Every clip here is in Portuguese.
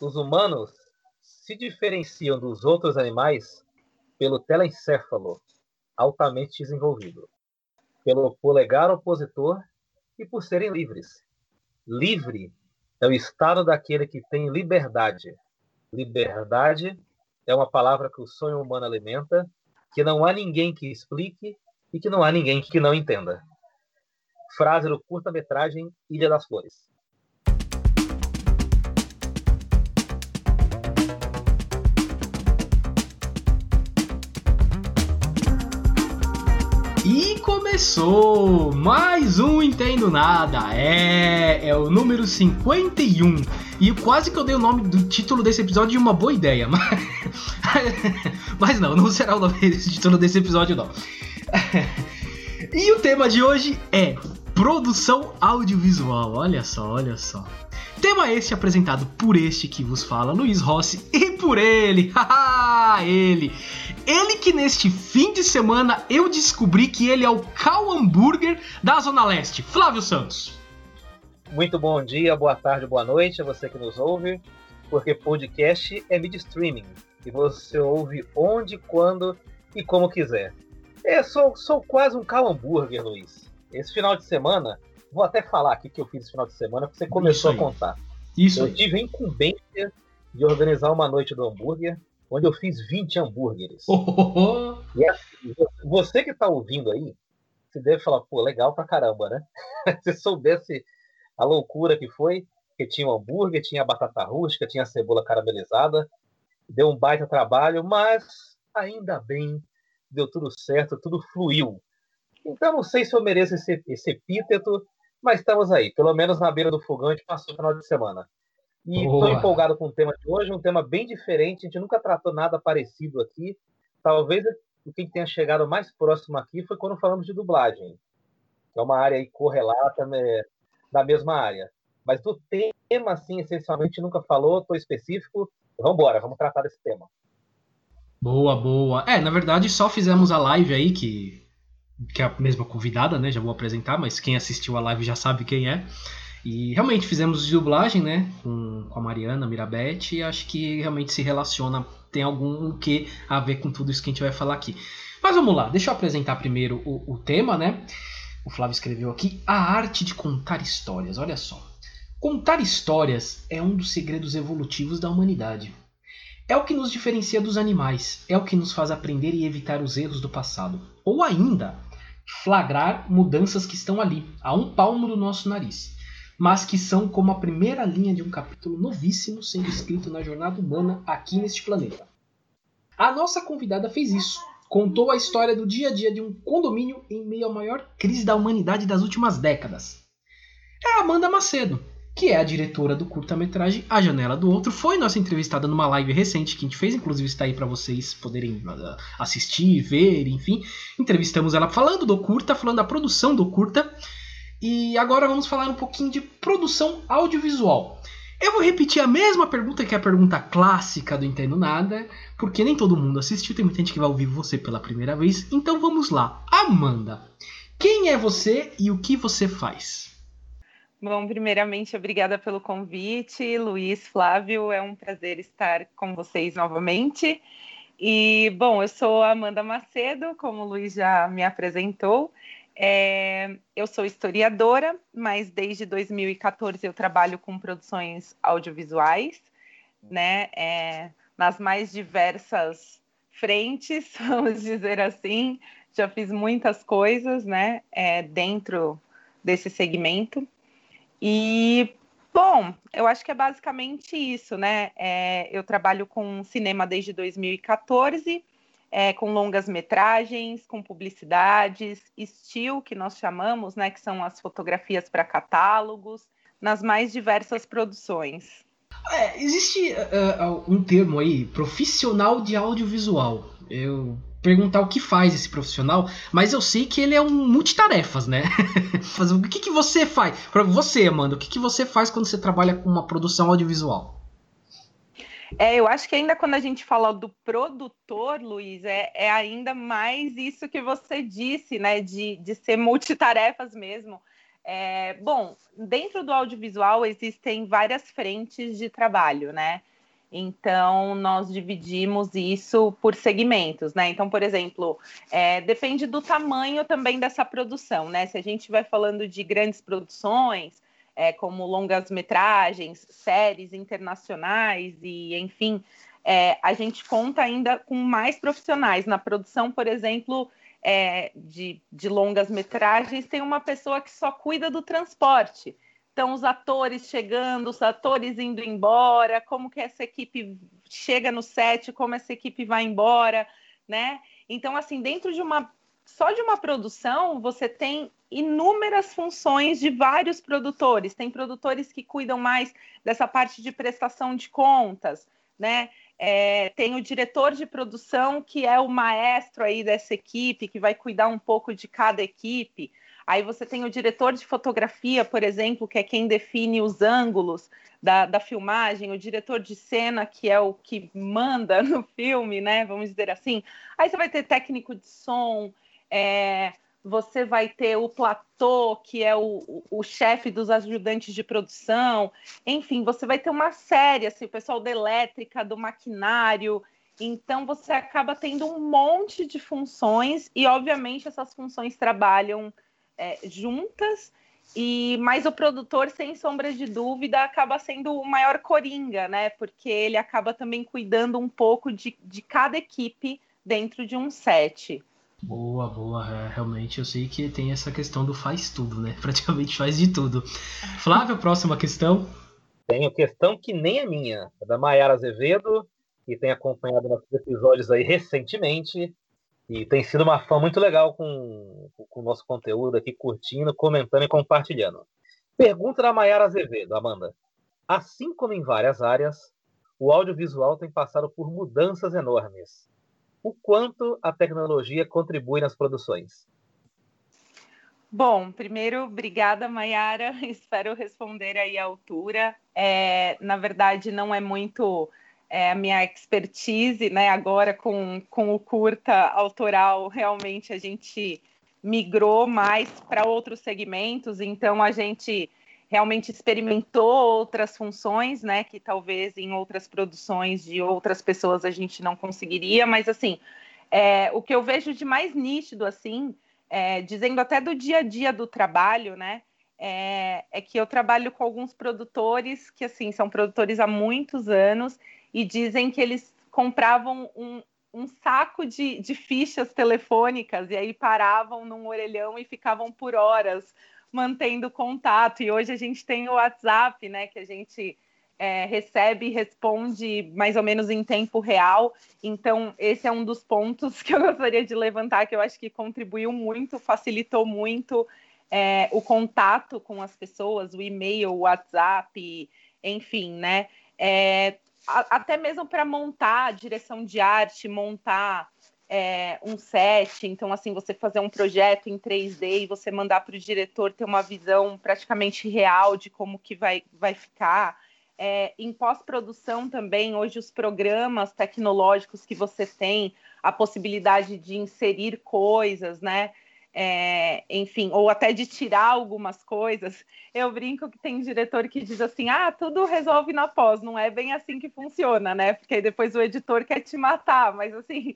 Os humanos se diferenciam dos outros animais pelo telencéfalo altamente desenvolvido, pelo polegar opositor e por serem livres. Livre é o estado daquele que tem liberdade. Liberdade é uma palavra que o sonho humano alimenta, que não há ninguém que explique e que não há ninguém que não entenda. Frase do curta-metragem Ilha das Flores. Começou mais um Entendo Nada. É, é o número 51. E quase que eu dei o nome do título desse episódio de uma boa ideia, mas mas não, não será o nome desse título desse episódio não. E o tema de hoje é produção audiovisual. Olha só, olha só. Tema este apresentado por este que vos fala, Luiz Rossi, e por ele, ele, ele que neste fim de semana eu descobri que ele é o Cal Hambúrguer da Zona Leste. Flávio Santos. Muito bom dia, boa tarde, boa noite a você que nos ouve, porque podcast é mídia streaming e você ouve onde, quando e como quiser. Eu sou, sou quase um Cal Hambúrguer, Luiz. Esse final de semana, vou até falar aqui que eu fiz esse final de semana, porque você começou a contar. Isso. Eu tive a incumbência de organizar uma noite do hambúrguer onde eu fiz 20 hambúrgueres. E assim, você que está ouvindo aí, você deve falar, pô, legal pra caramba, né? Se soubesse a loucura que foi, que tinha o hambúrguer, tinha a batata rústica, tinha a cebola caramelizada, deu um baita trabalho, mas ainda bem, deu tudo certo, tudo fluiu. Então não sei se eu mereço esse, esse epíteto, mas estamos aí, pelo menos na beira do fogão, a gente passou o final de semana. E estou empolgado com o tema de hoje, um tema bem diferente. A gente nunca tratou nada parecido aqui. Talvez o que tenha chegado mais próximo aqui foi quando falamos de dublagem. É uma área aí correlata né, da mesma área. Mas do tema, assim, essencialmente nunca falou, estou específico. Vamos embora, vamos tratar desse tema. Boa, boa. É, na verdade, só fizemos a live aí, que, que é a mesma convidada, né? Já vou apresentar, mas quem assistiu a live já sabe quem é. E realmente fizemos dublagem, né? Com, a Mariana Mirabete, e acho que realmente se relaciona, tem algum que a ver com tudo isso que a gente vai falar aqui. Mas vamos lá, deixa eu apresentar primeiro o, o tema, né? O Flávio escreveu aqui: A arte de contar histórias. Olha só. Contar histórias é um dos segredos evolutivos da humanidade. É o que nos diferencia dos animais, é o que nos faz aprender e evitar os erros do passado. Ou ainda, flagrar mudanças que estão ali, a um palmo do nosso nariz mas que são como a primeira linha de um capítulo novíssimo sendo escrito na jornada humana aqui neste planeta. A nossa convidada fez isso. Contou a história do dia a dia de um condomínio em meio à maior crise da humanidade das últimas décadas. É a Amanda Macedo, que é a diretora do curta-metragem A Janela do Outro. Foi nossa entrevistada numa live recente que a gente fez, inclusive está aí para vocês poderem uh, assistir, ver, enfim. Entrevistamos ela falando do curta, falando da produção do curta. E agora vamos falar um pouquinho de produção audiovisual. Eu vou repetir a mesma pergunta que é a pergunta clássica do Entendo Nada, porque nem todo mundo assistiu, tem muita gente que vai ouvir você pela primeira vez. Então vamos lá. Amanda, quem é você e o que você faz? Bom, primeiramente, obrigada pelo convite, Luiz, Flávio, é um prazer estar com vocês novamente. E, bom, eu sou Amanda Macedo, como o Luiz já me apresentou. É, eu sou historiadora, mas desde 2014 eu trabalho com produções audiovisuais, né? É, nas mais diversas frentes, vamos dizer assim. Já fiz muitas coisas, né? É, dentro desse segmento. E, bom, eu acho que é basicamente isso, né? É, eu trabalho com cinema desde 2014 é, com longas metragens, com publicidades, estilo que nós chamamos, né, que são as fotografias para catálogos, nas mais diversas produções. É, existe uh, um termo aí, profissional de audiovisual. Eu perguntar o que faz esse profissional, mas eu sei que ele é um multitarefas, né? o que, que você faz? Para você, Amanda, o que, que você faz quando você trabalha com uma produção audiovisual? É, eu acho que ainda quando a gente fala do produtor, Luiz, é, é ainda mais isso que você disse, né? De, de ser multitarefas mesmo. É, bom, dentro do audiovisual existem várias frentes de trabalho, né? Então, nós dividimos isso por segmentos, né? Então, por exemplo, é, depende do tamanho também dessa produção, né? Se a gente vai falando de grandes produções, é, como longas metragens, séries internacionais e, enfim, é, a gente conta ainda com mais profissionais. Na produção, por exemplo, é, de, de longas metragens, tem uma pessoa que só cuida do transporte. Então, os atores chegando, os atores indo embora, como que essa equipe chega no set, como essa equipe vai embora, né? Então, assim, dentro de uma só de uma produção, você tem inúmeras funções de vários produtores. Tem produtores que cuidam mais dessa parte de prestação de contas, né? É, tem o diretor de produção, que é o maestro aí dessa equipe, que vai cuidar um pouco de cada equipe. Aí você tem o diretor de fotografia, por exemplo, que é quem define os ângulos da, da filmagem, o diretor de cena, que é o que manda no filme, né? Vamos dizer assim. Aí você vai ter técnico de som, é, você vai ter o platô, que é o, o, o chefe dos ajudantes de produção, enfim, você vai ter uma série, assim, o pessoal da elétrica, do maquinário. Então, você acaba tendo um monte de funções, e obviamente essas funções trabalham é, juntas, e mas o produtor, sem sombra de dúvida, acaba sendo o maior coringa, né? Porque ele acaba também cuidando um pouco de, de cada equipe dentro de um set. Boa, boa. É, realmente eu sei que tem essa questão do faz tudo, né? Praticamente faz de tudo. Flávio, próxima questão. Tenho questão que nem é minha. É da Mayara Azevedo, que tem acompanhado nossos episódios aí recentemente. E tem sido uma fã muito legal com, com o nosso conteúdo aqui, curtindo, comentando e compartilhando. Pergunta da Mayara Azevedo, Amanda. Assim como em várias áreas, o audiovisual tem passado por mudanças enormes o quanto a tecnologia contribui nas produções? Bom, primeiro, obrigada, Mayara. Espero responder aí à altura. É, na verdade, não é muito é, a minha expertise, né? Agora, com, com o curta autoral, realmente a gente migrou mais para outros segmentos, então a gente realmente experimentou outras funções, né, que talvez em outras produções de outras pessoas a gente não conseguiria, mas assim, é, o que eu vejo de mais nítido, assim, é, dizendo até do dia a dia do trabalho, né, é, é, que eu trabalho com alguns produtores que, assim, são produtores há muitos anos e dizem que eles compravam um, um saco de, de fichas telefônicas e aí paravam num orelhão e ficavam por horas mantendo contato. E hoje a gente tem o WhatsApp, né, que a gente é, recebe e responde mais ou menos em tempo real. Então, esse é um dos pontos que eu gostaria de levantar, que eu acho que contribuiu muito, facilitou muito é, o contato com as pessoas, o e-mail, o WhatsApp, enfim, né? É, até mesmo para montar a direção de arte, montar é, um set, então assim, você fazer um projeto em 3D e você mandar para o diretor ter uma visão praticamente real de como que vai, vai ficar. É, em pós-produção também, hoje os programas tecnológicos que você tem, a possibilidade de inserir coisas, né? É, enfim, ou até de tirar algumas coisas. Eu brinco que tem diretor que diz assim: ah, tudo resolve na pós, não é bem assim que funciona, né? Porque depois o editor quer te matar, mas assim,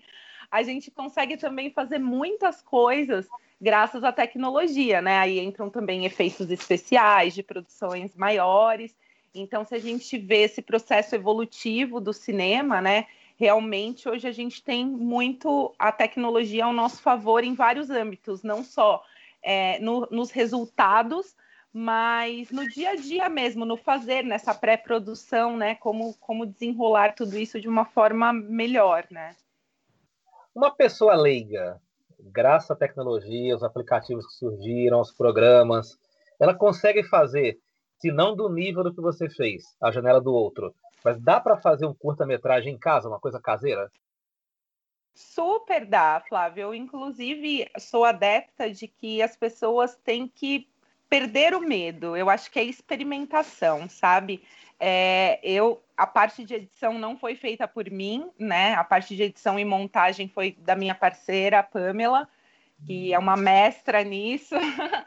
a gente consegue também fazer muitas coisas graças à tecnologia, né? Aí entram também efeitos especiais de produções maiores. Então, se a gente vê esse processo evolutivo do cinema, né? Realmente, hoje a gente tem muito a tecnologia ao nosso favor em vários âmbitos, não só é, no, nos resultados, mas no dia a dia mesmo, no fazer, nessa pré-produção, né? Como, como desenrolar tudo isso de uma forma melhor, né? Uma pessoa leiga, graças à tecnologia, os aplicativos que surgiram, os programas, ela consegue fazer, se não do nível do que você fez, a janela do outro, mas dá para fazer um curta-metragem em casa, uma coisa caseira? Super dá, Flávio. Eu, inclusive, sou adepta de que as pessoas têm que perder o medo. Eu acho que é experimentação, sabe? É, eu a parte de edição não foi feita por mim, né? A parte de edição e montagem foi da minha parceira, Pamela. que é uma mestra nisso.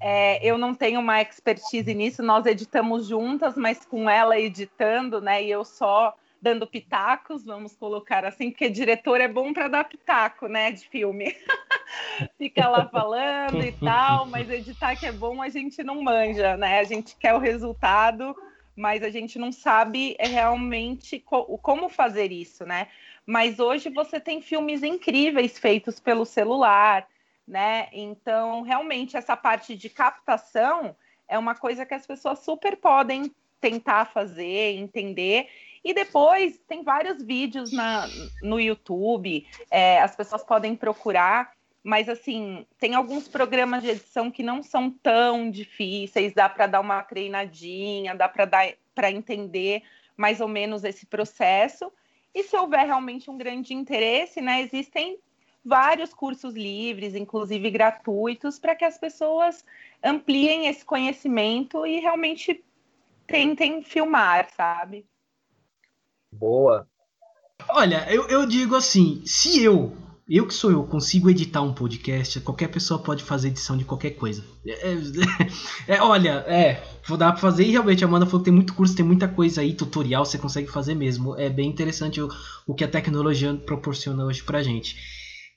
É, eu não tenho uma expertise nisso, nós editamos juntas, mas com ela editando, né? E eu só dando pitacos, vamos colocar assim, porque diretor é bom para dar pitaco, né, de filme. Fica lá falando e tal, mas editar que é bom a gente não manja, né? A gente quer o resultado, mas a gente não sabe realmente co como fazer isso, né? Mas hoje você tem filmes incríveis feitos pelo celular, né? Então, realmente, essa parte de captação é uma coisa que as pessoas super podem tentar fazer, entender. E depois tem vários vídeos na, no YouTube, é, as pessoas podem procurar, mas assim, tem alguns programas de edição que não são tão difíceis, dá para dar uma treinadinha, dá para entender mais ou menos esse processo. E se houver realmente um grande interesse, né, existem vários cursos livres, inclusive gratuitos, para que as pessoas ampliem esse conhecimento e realmente tentem filmar, sabe? Boa. Olha, eu, eu digo assim, se eu, eu que sou eu, consigo editar um podcast, qualquer pessoa pode fazer edição de qualquer coisa. É, é, é olha, é, vou dar pra fazer e realmente a Amanda falou que tem muito curso, tem muita coisa aí, tutorial, você consegue fazer mesmo. É bem interessante o, o que a tecnologia proporciona hoje pra gente.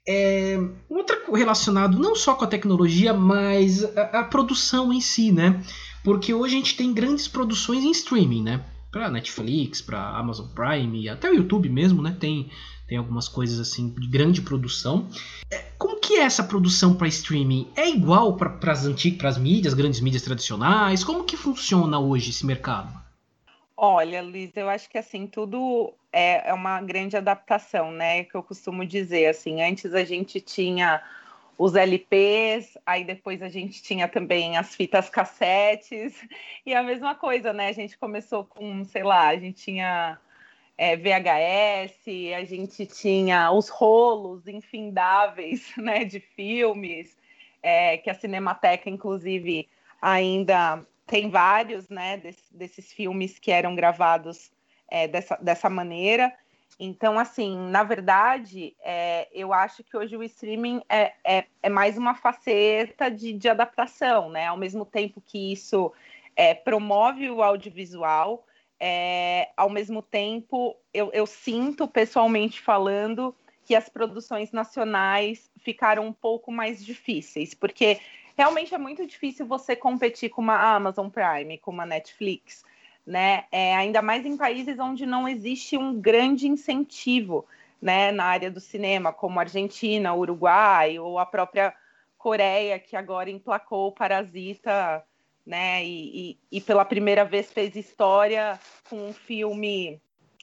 É, outra relacionado não só com a tecnologia, mas a, a, produção em si, né? Porque hoje a gente tem grandes produções em streaming, né? Para Netflix, para Amazon Prime, até o YouTube mesmo, né? Tem, tem algumas coisas assim de grande produção. É, como que é essa produção para streaming? É igual para as antigas, para as mídias, grandes mídias tradicionais? Como que funciona hoje esse mercado? Olha, Luiz, eu acho que assim, tudo é, é uma grande adaptação, né? Que eu costumo dizer, assim, antes a gente tinha os LPs, aí depois a gente tinha também as fitas cassetes, e a mesma coisa, né? A gente começou com, sei lá, a gente tinha é, VHS, a gente tinha os rolos infindáveis, né, de filmes, é, que a Cinemateca, inclusive, ainda tem vários, né, desse, desses filmes que eram gravados é, dessa, dessa maneira. Então, assim, na verdade, é, eu acho que hoje o streaming é, é, é mais uma faceta de, de, adaptação, né? Ao mesmo tempo que isso é, promove o audiovisual, é, ao mesmo tempo eu, eu sinto, pessoalmente falando, que as produções nacionais ficaram um pouco mais difíceis, porque realmente é muito difícil você competir com uma Amazon Prime, com uma Netflix, né? É, ainda mais em países onde não existe um grande incentivo, né, na área do cinema, como Argentina, Uruguai ou a própria Coreia, que agora emplacou Parasita, né? E, e, e pela primeira vez fez história com um filme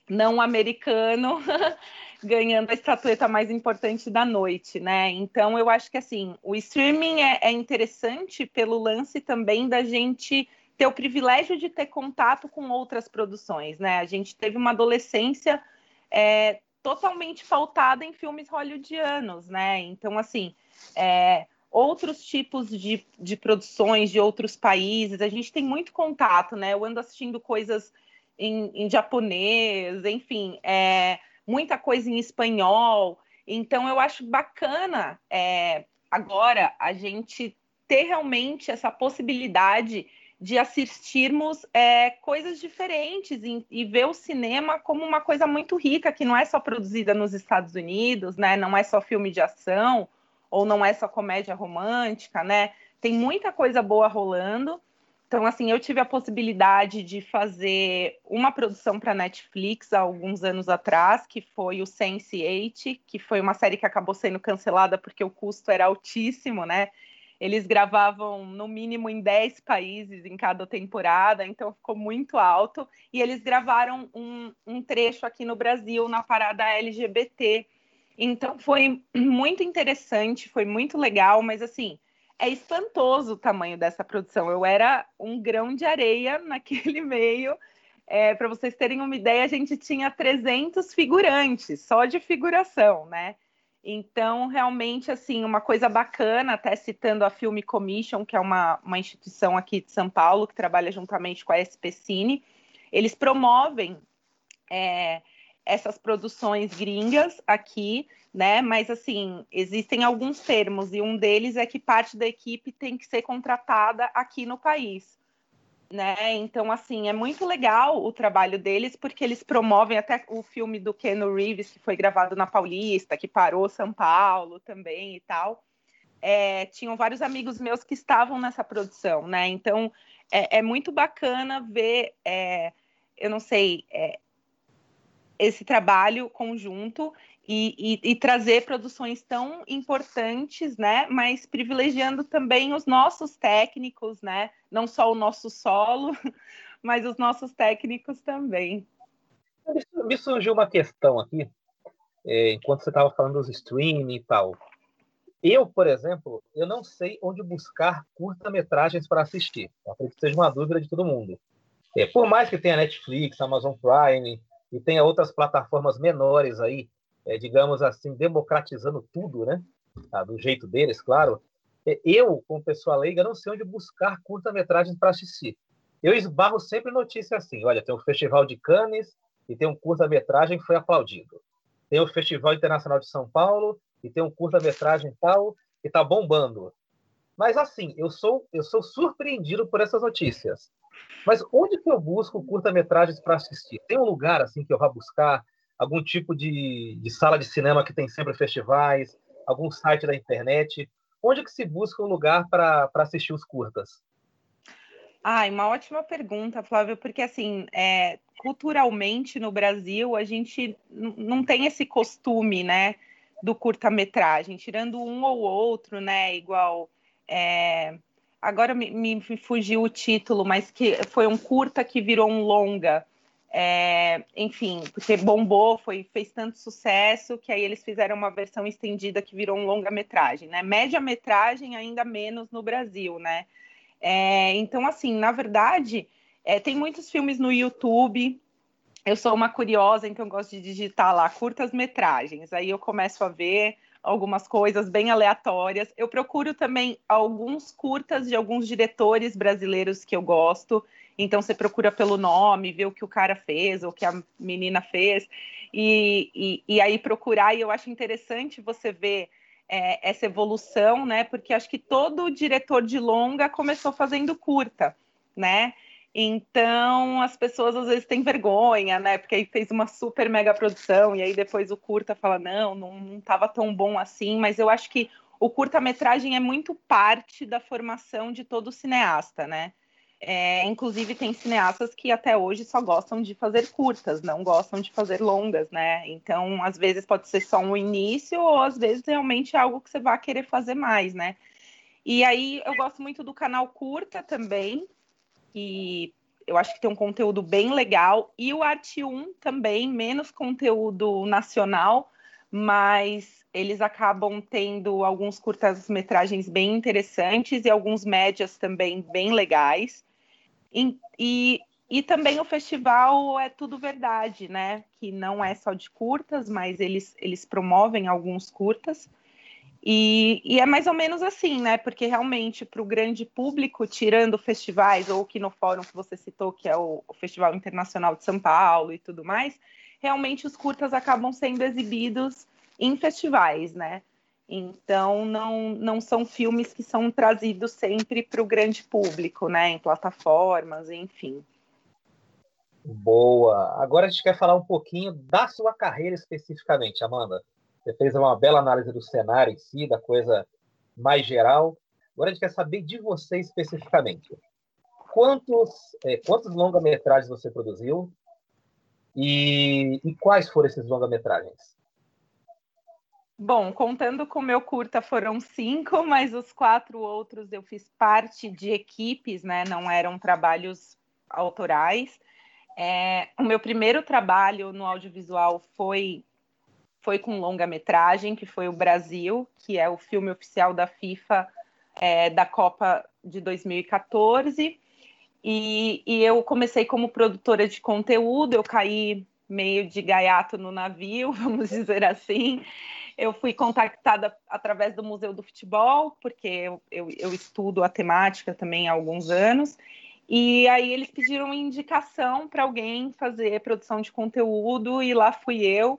não americano ganhando a estatueta mais importante da noite, né? Então eu acho que assim o streaming é, é, interessante pelo lance também da gente ter o privilégio de ter contato com outras produções, né? A gente teve uma adolescência é, totalmente pautada em filmes hollywoodianos, né? Então assim é, outros tipos de, de produções de outros países, a gente tem muito contato, né? Eu ando assistindo coisas em, em japonês, enfim, é, muita coisa em espanhol. Então, eu acho bacana é, agora a gente ter realmente essa possibilidade de assistirmos é, coisas diferentes e, e, ver o cinema como uma coisa muito rica, que não é só produzida nos Estados Unidos, né? Não é só filme de ação ou não é só comédia romântica, né? Tem muita coisa boa rolando então, assim, eu tive a possibilidade de fazer uma produção para Netflix há alguns anos atrás, que foi o Sense8, que foi uma série que acabou sendo cancelada porque o custo era altíssimo, né? Eles gravavam no mínimo em 10 países em cada temporada, então ficou muito alto. E eles gravaram um, um trecho aqui no Brasil, na parada LGBT. Então foi muito interessante, foi muito legal, mas assim é espantoso o tamanho dessa produção. Eu era um grão de areia naquele meio. É, Para vocês terem uma ideia, a gente tinha 300 figurantes, só de figuração, né? Então, realmente, assim, uma coisa bacana, até citando a Film Commission, que é uma, uma instituição aqui de São Paulo, que trabalha juntamente com a SP Cine, eles promovem é, essas produções gringas aqui, né? Mas assim, existem alguns termos, e um deles é que parte da equipe tem que ser contratada aqui no país. Né? Então, assim, é muito legal o trabalho deles, porque eles promovem até o filme do Ken Reeves, que foi gravado na Paulista, que parou São Paulo também e tal. É, tinham vários amigos meus que estavam nessa produção, né? Então, é, é muito bacana ver, é, eu não sei, é, esse trabalho conjunto e, e, e, trazer produções tão importantes, né? Mas privilegiando também os nossos técnicos, né? Não só o nosso solo, mas os nossos técnicos também. Me surgiu uma questão aqui, é, enquanto você estava falando dos streaming e tal. Eu, por exemplo, eu não sei onde buscar curta-metragens para assistir. Eu acredito que seja uma dúvida de todo mundo. É, por mais que tenha Netflix, Amazon Prime e tenha outras plataformas menores aí, é, digamos assim, democratizando tudo, né? Ah, do jeito deles, claro. É, eu, como pessoa leiga, não sei onde buscar curta-metragens para assistir. Eu esbarro sempre notícia assim: olha, tem o Festival de Cannes e tem um curta-metragem que foi aplaudido. Tem o Festival Internacional de São Paulo e tem um curta-metragem tal que está bombando. Mas assim, eu sou eu sou surpreendido por essas notícias. Mas onde que eu busco curta-metragens para assistir? Tem um lugar assim que eu vá buscar algum tipo de, de sala de cinema que tem sempre festivais, algum site da internet? Onde que se busca um lugar para assistir os curtas? Ai, uma ótima pergunta, Flávio, porque assim, é, culturalmente no Brasil a gente não tem esse costume, né, do curta-metragem, tirando um ou outro, né, igual é, agora me, me, fugiu o título, mas que foi um curta que virou um longa. É, enfim, porque bombou, foi, fez tanto sucesso que aí eles fizeram uma versão estendida que virou um longa-metragem, né? Média-metragem ainda menos no Brasil, né? É, então, assim, na verdade, é, tem muitos filmes no YouTube. Eu sou uma curiosa, então gosto de digitar lá curtas metragens. Aí eu começo a ver algumas coisas bem aleatórias. Eu procuro também alguns curtas de alguns diretores brasileiros que eu gosto. Então você procura pelo nome, ver o que o cara fez, o que a menina fez, e, e, e aí procurar. E eu acho interessante você ver é, essa evolução, né? Porque acho que todo diretor de longa começou fazendo curta, né? Então as pessoas às vezes têm vergonha, né? Porque aí fez uma super mega produção e aí depois o curta fala não, não estava tão bom assim. Mas eu acho que o curta-metragem é muito parte da formação de todo cineasta, né? É, inclusive tem cineastas que até hoje só gostam de fazer curtas, não gostam de fazer longas, né? Então às vezes pode ser só um início ou às vezes realmente é algo que você vai querer fazer mais, né? E aí eu gosto muito do canal Curta também, que eu acho que tem um conteúdo bem legal, e o Arte 1 também, menos conteúdo nacional, mas eles acabam tendo alguns curtas-metragens bem interessantes e alguns médias também bem legais. E, e, e, também o festival é tudo verdade, né? Que não é só de curtas, mas eles, eles promovem alguns curtas. E, e, é mais ou menos assim, né? Porque realmente para o grande público, tirando festivais, ou que no fórum que você citou, que é o, o, Festival Internacional de São Paulo e tudo mais, realmente os curtas acabam sendo exibidos em festivais, né? Então não, não são filmes que são trazidos sempre para o grande público, né? Em plataformas, enfim. Boa. Agora a gente quer falar um pouquinho da sua carreira especificamente, Amanda. Você fez uma bela análise do cenário em si, da coisa mais geral. Agora a gente quer saber de você especificamente. Quantos, é, quantos longa-metragens você produziu e, e quais foram esses longa-metragens? Bom, contando com o meu curta foram cinco, mas os quatro outros eu fiz parte de equipes, né? Não eram trabalhos autorais. É, o meu primeiro trabalho no audiovisual foi foi com longa-metragem, que foi o Brasil, que é o filme oficial da FIFA é, da Copa de 2014. E, e, eu comecei como produtora de conteúdo, eu caí meio de gaiato no navio, vamos dizer assim. Eu fui contactada através do Museu do Futebol, porque eu, eu, eu estudo a temática também há alguns anos. E aí eles pediram indicação para alguém fazer produção de conteúdo e lá fui eu,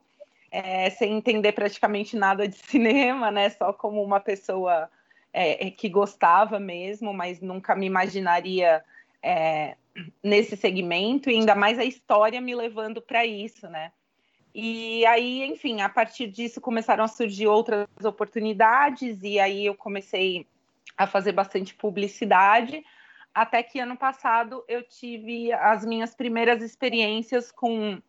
é, sem entender praticamente nada de cinema, né? Só como uma pessoa é, que gostava mesmo, mas nunca me imaginaria é, nesse segmento, e ainda mais a história me levando para isso, né? E aí, enfim, a partir disso começaram a surgir outras oportunidades, e aí eu comecei a fazer bastante publicidade até que ano passado eu tive as minhas primeiras experiências com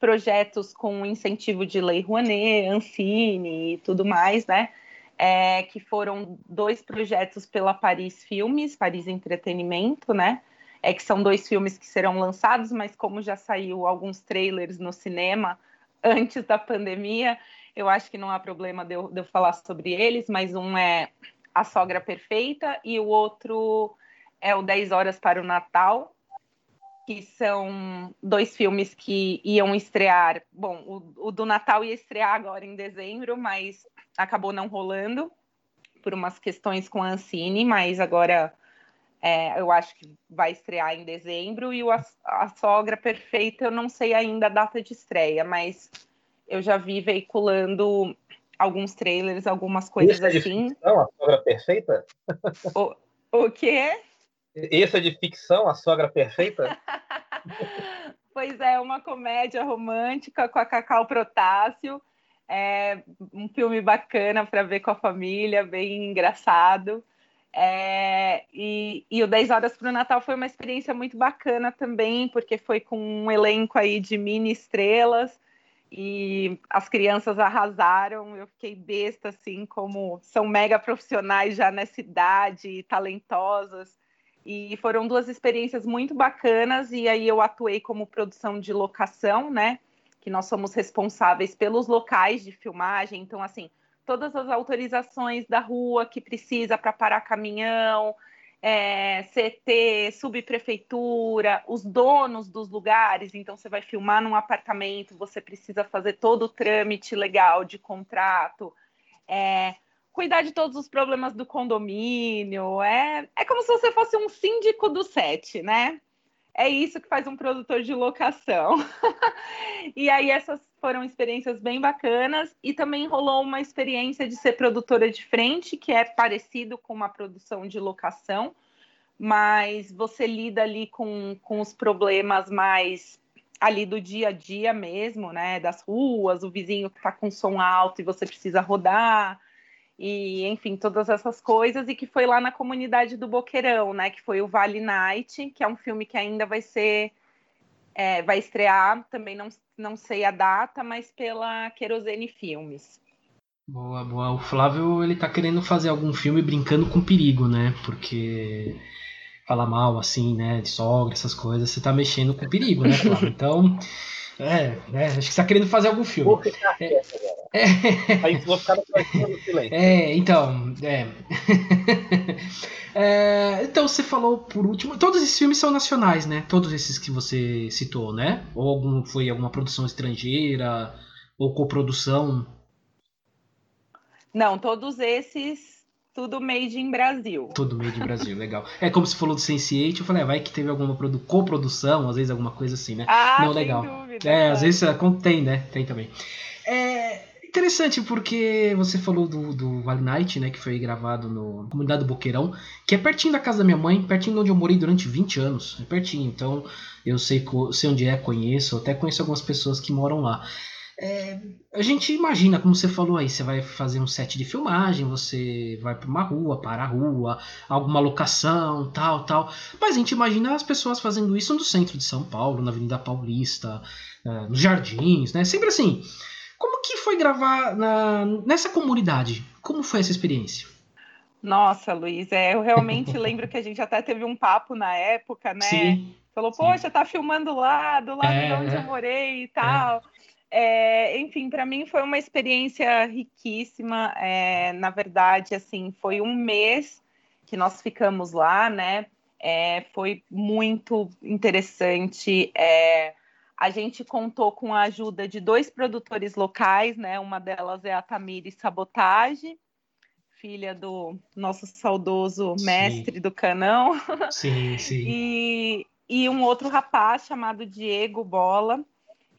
projetos com incentivo de Lei Rouanet, Ancine e tudo mais, né? É, que foram dois projetos pela Paris Filmes, Paris Entretenimento, né? É que são dois filmes que serão lançados, mas como já saiu alguns trailers no cinema antes da pandemia, eu acho que não há problema de eu, de eu falar sobre eles, mas um é A Sogra Perfeita e o outro é o 10 Horas para o Natal, que são dois filmes que iam estrear. Bom, o, o, do Natal ia estrear agora em dezembro, mas acabou não rolando por umas questões com a Ancine, mas agora é, eu acho que vai estrear em dezembro. E o a, a, Sogra Perfeita, eu não sei ainda a data de estreia, mas eu já vi veiculando alguns trailers, algumas coisas Isso é assim. Ficção, a Sogra Perfeita? O, o quê? Esse é de ficção, A Sogra Perfeita? pois é, uma comédia romântica com a Cacau Protássio. É um filme bacana para ver com a família, bem engraçado. É, e, e o 10 Horas para o Natal foi uma experiência muito bacana também, porque foi com um elenco aí de mini estrelas e as crianças arrasaram. Eu fiquei besta, assim, como são mega profissionais já nessa idade, talentosas. E foram duas experiências muito bacanas. E aí eu atuei como produção de locação, né? Que nós somos responsáveis pelos locais de filmagem. Então, assim, todas as autorizações da rua que precisa para parar caminhão, é, CT, subprefeitura, os donos dos lugares. Então, você vai filmar num apartamento, você precisa fazer todo o trâmite legal de contrato. É, cuidar de todos os problemas do condomínio. É, é como se você fosse um síndico do set, né? É isso que faz um produtor de locação. e aí essas foram experiências bem bacanas e também rolou uma experiência de ser produtora de frente, que é parecido com uma produção de locação, mas você lida ali com, com os problemas mais ali do dia a dia mesmo, né? Das ruas, o vizinho que está com som alto e você precisa rodar, e enfim, todas essas coisas, e que foi lá na comunidade do Boqueirão, né? Que foi o Vale Night, que é um filme que ainda vai ser. É, vai estrear, também não, não sei a data, mas pela Querosene Filmes. Boa, boa. O Flávio, ele tá querendo fazer algum filme brincando com perigo, né? Porque falar mal, assim, né, de sogra, essas coisas, você tá mexendo com perigo, né, Flávio? Então, é, né, acho que você tá querendo fazer algum filme. É, é. Aí vou ficar no silêncio. É, então, é. é. Então você falou por último, todos esses filmes são nacionais, né? Todos esses que você citou, né? Ou algum foi alguma produção estrangeira ou coprodução? Não, todos esses tudo made in Brasil. Tudo made in Brasil, legal. É como se falou do Sense8, eu falei, ah, vai que teve alguma coprodução, às vezes alguma coisa assim, né? Ah, Não, legal. Dúvida, é, às vezes tem, né? Tem também. É, Interessante porque você falou do, do Vale Night, né? Que foi gravado no Comunidade do Boqueirão, que é pertinho da casa da minha mãe, pertinho de onde eu morei durante 20 anos. É pertinho, então eu sei, sei onde é, conheço, até conheço algumas pessoas que moram lá. É, a gente imagina, como você falou aí, você vai fazer um set de filmagem, você vai para uma rua, para a rua, alguma locação, tal, tal. Mas a gente imagina as pessoas fazendo isso no centro de São Paulo, na Avenida Paulista, é, nos jardins, né? Sempre assim. Como que foi gravar na, nessa comunidade? Como foi essa experiência? Nossa, Luiz, é, eu realmente lembro que a gente até teve um papo na época, né? Sim, Falou, poxa, tá filmando lá, do lado é, de onde é, eu morei e tal. É. enfim, para mim foi uma experiência riquíssima. É, na verdade, assim, foi um mês que nós ficamos lá, né? É, foi muito interessante. É, a gente contou com a ajuda de dois produtores locais, né? Uma delas é a Tamires Sabotage. filha do nosso saudoso mestre sim. do canão. Sim, sim. E, e um outro rapaz chamado Diego Bola.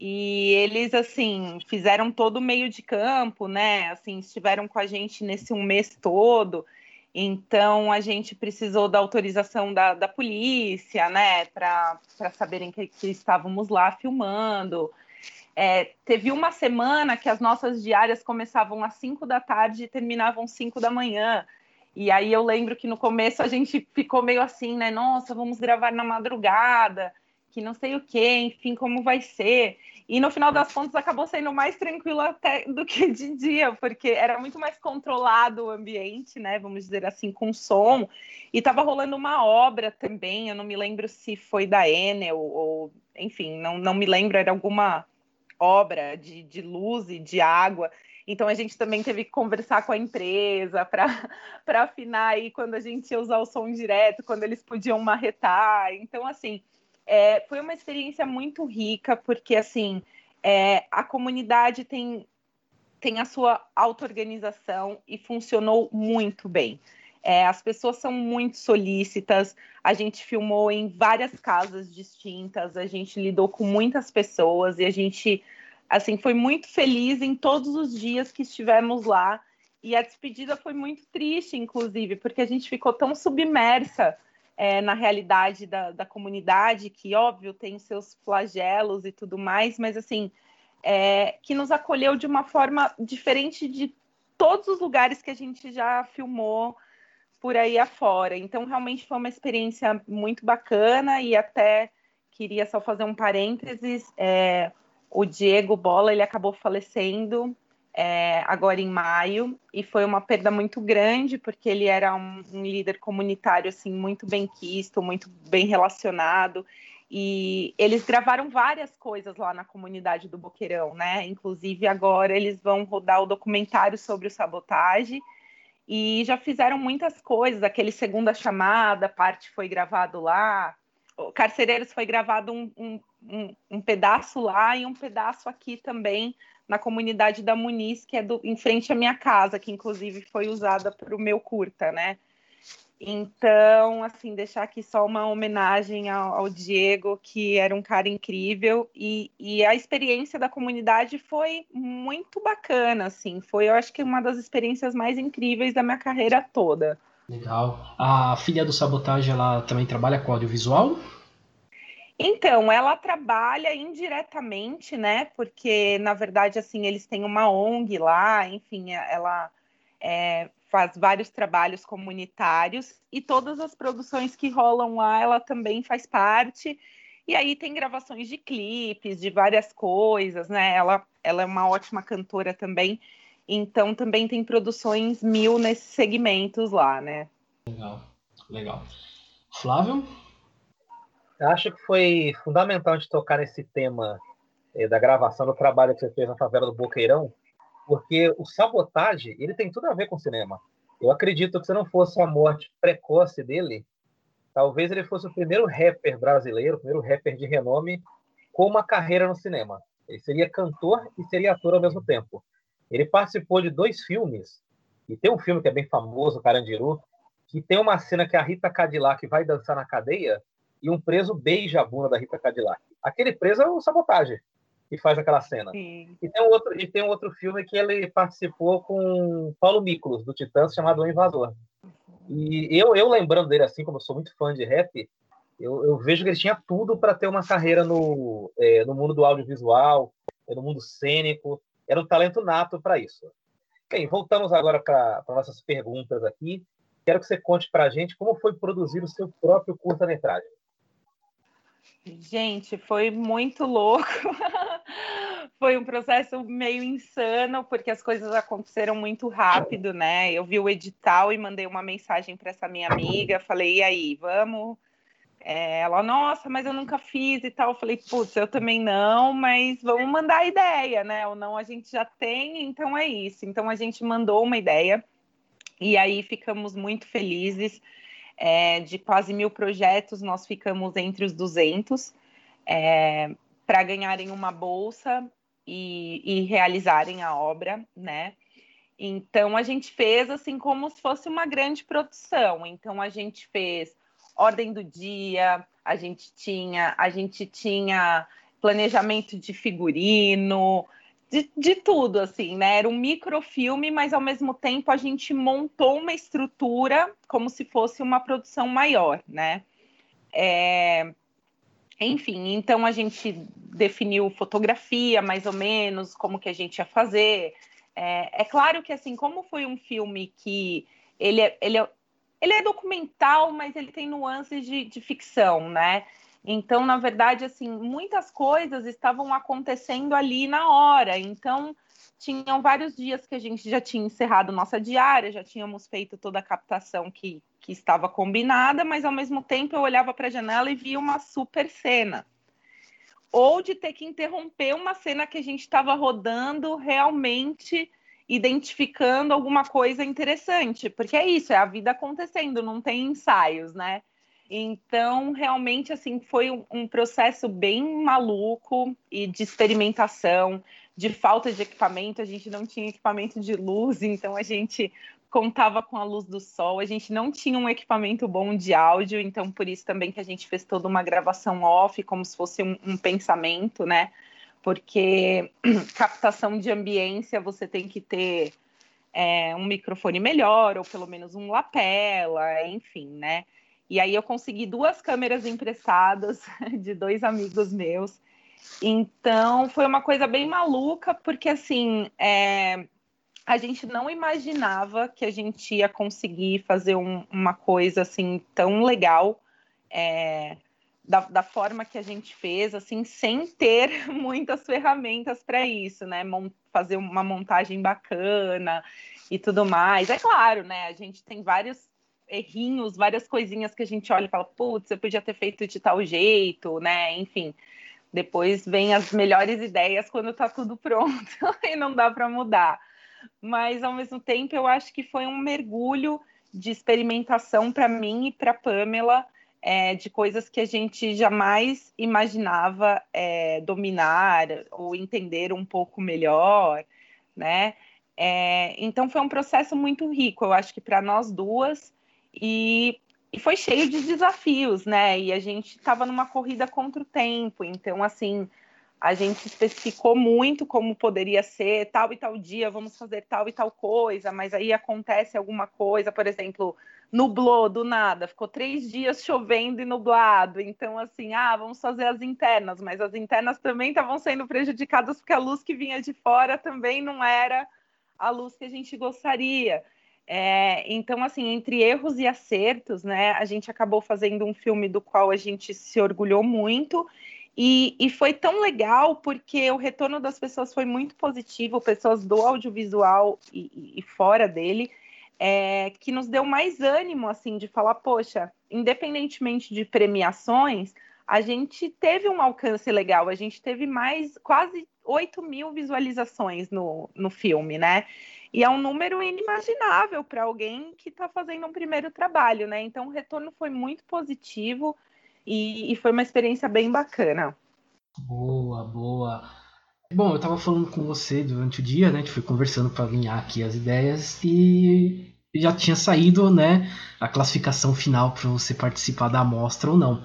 E eles, assim, fizeram todo o meio de campo, né? Assim, estiveram com a gente nesse um mês todo. Então, a gente precisou da autorização da, da polícia, né? Para saberem que, que estávamos lá filmando. É, teve uma semana que as nossas diárias começavam às 5 da tarde e terminavam às 5 da manhã. E aí eu lembro que no começo a gente ficou meio assim, né? Nossa, vamos gravar na madrugada, que não sei o quê, enfim, como vai ser. E no final das contas acabou sendo mais tranquilo até do que de dia, porque era muito mais controlado o ambiente, né? Vamos dizer assim, com som. E estava rolando uma obra também, eu não me lembro se foi da Enel ou, enfim, não, não me lembro, era alguma obra de, de luz e de água. Então a gente também teve que conversar com a empresa para afinar aí quando a gente ia usar o som direto, quando eles podiam marretar. Então, assim, é, foi uma experiência muito rica, porque assim é, a comunidade tem, tem a sua auto-organização e funcionou muito bem. É, as pessoas são muito solícitas. A gente filmou em várias casas distintas, a gente lidou com muitas pessoas e a gente assim foi muito feliz em todos os dias que estivemos lá. E a despedida foi muito triste, inclusive, porque a gente ficou tão submersa é, na realidade da, da comunidade, que óbvio tem seus flagelos e tudo mais, mas assim é, que nos acolheu de uma forma diferente de todos os lugares que a gente já filmou por aí afora. Então, realmente foi uma experiência muito bacana e até queria só fazer um parênteses. É, o Diego Bola, ele acabou falecendo é, agora em maio e foi uma perda muito grande porque ele era um, um líder comunitário assim muito bem quisto, muito bem relacionado e eles gravaram várias coisas lá na comunidade do Boqueirão, né? Inclusive agora eles vão rodar o documentário sobre o sabotagem e já fizeram muitas coisas. Aquele segunda chamada, parte foi gravado lá. O Carcereiros foi gravado um, um, um, um, pedaço lá e um pedaço aqui também na comunidade da Muniz, que é do, em frente à minha casa, que inclusive foi usada para o meu curta, né? Então, assim, deixar aqui só uma homenagem ao, ao Diego, que era um cara incrível, e, e, a experiência da comunidade foi muito bacana, assim, foi, eu acho que uma das experiências mais incríveis da minha carreira toda. Legal. A filha do Sabotagem, ela também trabalha com audiovisual? Então, ela trabalha indiretamente, né, porque, na verdade, assim, eles têm uma ONG lá, enfim, ela... É, faz vários trabalhos comunitários e todas as produções que rolam lá, ela também faz parte. E aí tem gravações de clipes, de várias coisas, né? Ela, ela é uma ótima cantora também, então também tem produções mil nesses segmentos lá, né? Legal, legal. Flávio? Eu acho que foi fundamental de tocar nesse tema eh, da gravação do trabalho que você fez na favela do Boqueirão, porque o sabotagem ele tem tudo a ver com cinema. Eu acredito que se não fosse a morte precoce dele, talvez ele fosse o primeiro rapper brasileiro, o primeiro rapper de renome com uma carreira no cinema. Ele seria cantor e seria ator ao mesmo tempo. Ele participou de dois filmes, e tem um filme que é bem famoso, Carandiru, que tem uma cena que a Rita Cadillac vai dançar na cadeia e um preso beija a bunda da Rita Cadillac. Aquele preso é o sabotagem que faz aquela cena. Sim. E tem, um outro, e tem um outro filme que ele participou com Paulo Miklos, do Titãs, chamado O Invasor. E eu, eu lembrando dele, assim, como eu sou muito fã de rap, eu, eu vejo que ele tinha tudo para ter uma carreira no, é, no mundo do audiovisual, é, no mundo cênico. Era um talento nato para isso. Bem, voltamos agora para nossas perguntas aqui. Quero que você conte para a gente como foi produzir o seu próprio curta-metragem. Gente, foi muito louco. foi um processo meio insano, porque as coisas aconteceram muito rápido, né? Eu vi o edital e mandei uma mensagem para essa minha amiga, falei, e aí, vamos? É, ela, nossa, mas eu nunca fiz e tal. Eu falei, putz, eu também não, mas vamos mandar a ideia, né? Ou não a gente já tem, então é isso. Então a gente mandou uma ideia e aí ficamos muito felizes é, de quase mil projetos, nós ficamos entre os 200 é, para ganharem uma bolsa e, e, realizarem a obra, né? Então a gente fez assim como se fosse uma grande produção. Então a gente fez ordem do dia, a gente tinha, a gente tinha planejamento de figurino, de, de tudo, assim, né? Era um microfilme, mas ao mesmo tempo a gente montou uma estrutura como se fosse uma produção maior, né? É... Enfim, então a gente definiu fotografia, mais ou menos, como que a gente ia fazer. É, é claro que, assim, como foi um filme que ele é, ele é, ele é documental, mas ele tem nuances de, de ficção, né? Então, na verdade, assim, muitas coisas estavam acontecendo ali na hora. Então, tinham vários dias que a gente já tinha encerrado nossa diária, já tínhamos feito toda a captação que, que estava combinada, mas ao mesmo tempo eu olhava para a janela e via uma super cena. Ou de ter que interromper uma cena que a gente estava rodando realmente identificando alguma coisa interessante, porque é isso, é a vida acontecendo, não tem ensaios, né? Então, realmente, assim, foi um, processo bem maluco e de experimentação, de falta de equipamento. A gente não tinha equipamento de luz, então a gente contava com a luz do sol. A gente não tinha um equipamento bom de áudio, então por isso também que a gente fez toda uma gravação off, como se fosse um, um pensamento, né? Porque captação de ambiência você tem que ter é, um microfone melhor, ou pelo menos um lapela, enfim, né? E aí eu consegui duas câmeras emprestadas de dois amigos meus. Então foi uma coisa bem maluca, porque assim é, a gente não imaginava que a gente ia conseguir fazer um, uma coisa assim tão legal. É, da, da, forma que a gente fez, assim, sem ter muitas ferramentas para isso, né? fazer uma montagem bacana e tudo mais. É claro, né? A gente tem vários errinhos, várias coisinhas que a gente olha e fala, putz, eu podia ter feito de tal jeito, né? Enfim, depois vem as melhores ideias quando tá tudo pronto e não dá para mudar. Mas ao mesmo tempo, eu acho que foi um mergulho de experimentação para mim e para Pamela. É, de coisas que a gente jamais imaginava é, dominar ou entender um pouco melhor, né? É, então foi um processo muito rico, eu acho que para nós duas e, e foi cheio de desafios, né? E a gente estava numa corrida contra o tempo, então, assim, a gente especificou muito como poderia ser tal e tal dia, vamos fazer tal e tal coisa, mas aí acontece alguma coisa, por exemplo, nublou do nada, ficou três dias chovendo e nublado, então assim, ah, vamos fazer as internas, mas as internas também estavam sendo prejudicadas porque a luz que vinha de fora também não era a luz que a gente gostaria. É, então, assim, entre erros e acertos, né, a gente acabou fazendo um filme do qual a gente se orgulhou muito. E, e foi tão legal porque o retorno das pessoas foi muito positivo, pessoas do audiovisual e, e fora dele, é, que nos deu mais ânimo, assim, de falar, poxa, independentemente de premiações, a gente teve um alcance legal, a gente teve mais, quase 8 mil visualizações no, no filme, né? E é um número inimaginável para alguém que está fazendo um primeiro trabalho, né? Então o retorno foi muito positivo e, e foi uma experiência bem bacana. Boa, boa. Bom, eu estava falando com você durante o dia, né? A gente foi conversando para alinhar aqui as ideias e já tinha saído, né, a classificação final para você participar da amostra ou não.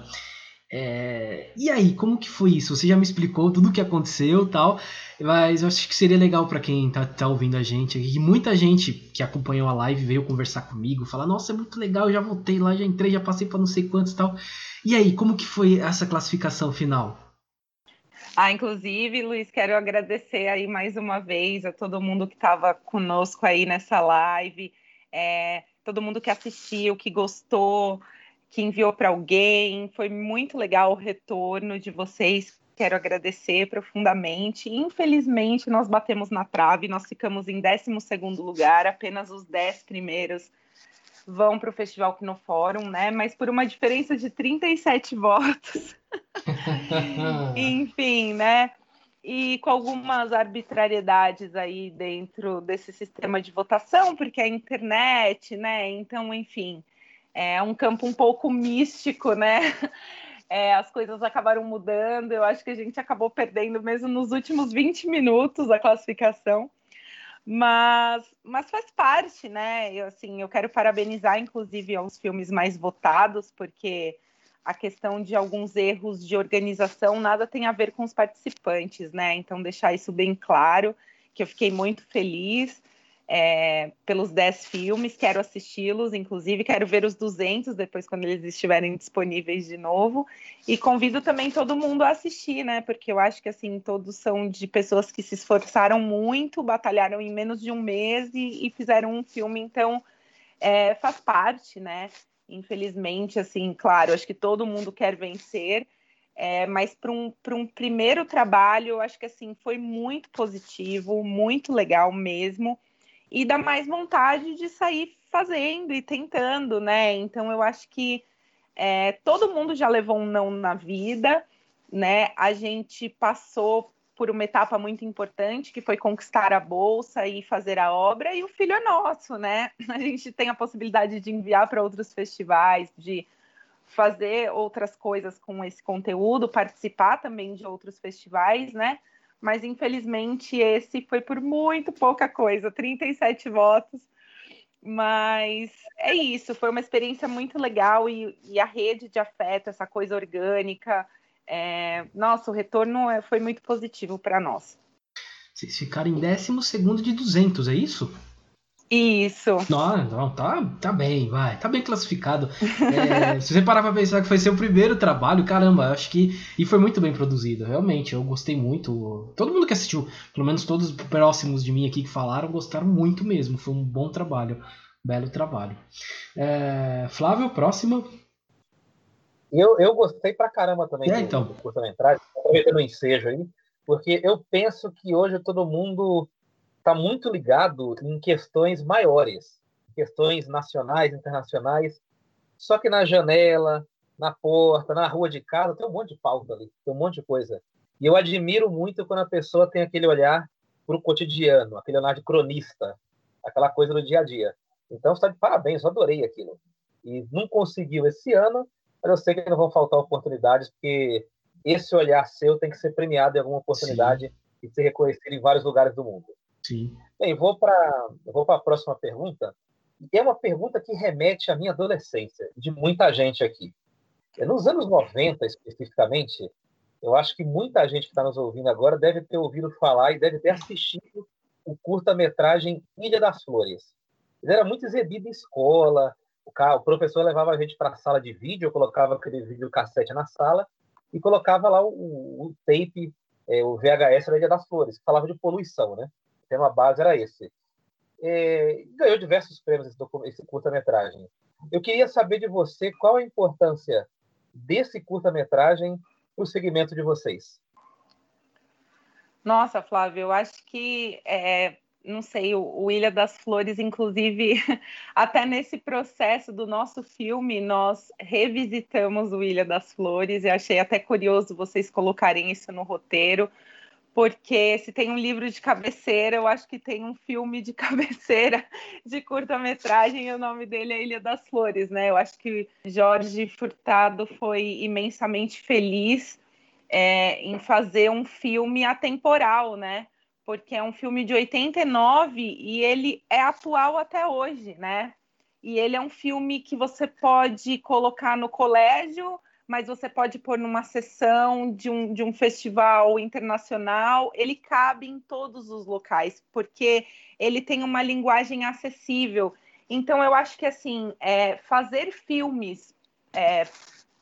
É... E aí, como que foi isso? Você já me explicou tudo o que aconteceu tal, mas eu acho que seria legal para quem tá, tá, ouvindo a gente e muita gente que acompanhou a live veio conversar comigo, falar, nossa, é muito legal, eu já voltei lá, já entrei, já passei para não sei quantos tal. E aí, como que foi essa classificação final? Ah, inclusive, Luiz, quero agradecer aí mais uma vez a todo mundo que estava conosco aí nessa live, é, todo mundo que assistiu, que gostou, que enviou para alguém. Foi muito legal o retorno de vocês. Quero agradecer profundamente. Infelizmente, nós batemos na trave, nós ficamos em 12 lugar, apenas os 10 primeiros vão para o Festival Kino Fórum, né? Mas por uma diferença de 37 votos. Enfim, né? E com algumas arbitrariedades aí dentro desse sistema de votação, porque é a internet, né? Então, enfim, é um campo um pouco místico, né? É, as coisas acabaram mudando. Eu acho que a gente acabou perdendo mesmo nos últimos 20 minutos a classificação. Mas, mas faz parte, né? Eu, assim, eu quero parabenizar, inclusive, aos filmes mais votados, porque a questão de alguns erros de organização nada tem a ver com os participantes, né? Então, deixar isso bem claro, que eu fiquei muito feliz é, pelos 10 filmes, quero assisti-los, inclusive quero ver os 200 depois quando eles estiverem disponíveis de novo, e convido também todo mundo a assistir, né? Porque eu acho que, assim, todos são de pessoas que se esforçaram muito, batalharam em menos de um mês e, e fizeram um filme, então é, faz parte, né? Infelizmente, assim, claro, acho que todo mundo quer vencer, é, mas para um, um primeiro trabalho, eu acho que assim foi muito positivo, muito legal mesmo, e dá mais vontade de sair fazendo e tentando, né? Então eu acho que é, todo mundo já levou um não na vida, né? A gente passou por uma etapa muito importante, que foi conquistar a bolsa e fazer a obra, e o filho é nosso, né? A gente tem a possibilidade de enviar para outros festivais, de fazer outras coisas com esse conteúdo, participar também de outros festivais, né? Mas infelizmente esse foi por muito pouca coisa, 37 votos. Mas é isso, foi uma experiência muito legal e, e a rede de afeto, essa coisa orgânica, é, nossa, o retorno é, foi muito positivo para nós. Vocês ficaram em décimo segundo de 200, é isso? Isso. Não, não, tá, tá bem, vai, tá bem classificado. É, se você parar pra pensar que foi seu primeiro trabalho, caramba, acho que. E foi muito bem produzido, realmente, eu gostei muito. Todo mundo que assistiu, pelo menos todos próximos de mim aqui que falaram, gostaram muito mesmo. Foi um bom trabalho, belo trabalho. É, Flávio, próxima. Eu, eu gostei pra caramba também é, do, então. do curta-metragem, aproveitando o ensejo aí, porque eu penso que hoje todo mundo está muito ligado em questões maiores, questões nacionais, internacionais, só que na janela, na porta, na rua de casa, tem um monte de pauta ali, tem um monte de coisa. E eu admiro muito quando a pessoa tem aquele olhar para o cotidiano, aquele olhar de cronista, aquela coisa do dia a dia. Então, está de parabéns, eu adorei aquilo. E não conseguiu esse ano, mas eu sei que não vão faltar oportunidades, porque esse olhar seu tem que ser premiado em alguma oportunidade Sim. e ser reconhecido em vários lugares do mundo. Sim. Bem, vou para vou a próxima pergunta. É uma pergunta que remete à minha adolescência, de muita gente aqui. Nos anos 90, especificamente, eu acho que muita gente que está nos ouvindo agora deve ter ouvido falar e deve ter assistido o curta-metragem Ilha das Flores. Ele era muito exibido em escola, o, cara, o professor levava a gente para a sala de vídeo, colocava aquele vídeo cassete na sala e colocava lá o, o tape, é, o VHS da Ilha das Flores, que falava de poluição, né? Tema base era esse. Ganhou diversos prêmios esse, esse curta-metragem. Eu queria saber de você qual a importância desse curta-metragem para o segmento de vocês. Nossa, Flávio, eu acho que é, não sei, o, Ilha das Flores, inclusive, até nesse processo do nosso filme, nós revisitamos o Ilha das Flores e achei até curioso vocês colocarem isso no roteiro, porque se tem um livro de cabeceira, eu acho que tem um filme de cabeceira de curta-metragem e o nome dele é Ilha das Flores, né? Eu acho que Jorge Furtado foi imensamente feliz é, em fazer um filme atemporal, né? porque é um filme de 89 e ele é atual até hoje, né? E ele é um filme que você pode colocar no colégio, mas você pode pôr numa sessão de um, de um festival internacional. Ele cabe em todos os locais, porque ele tem uma linguagem acessível. Então, eu acho que, assim, é, fazer filmes é,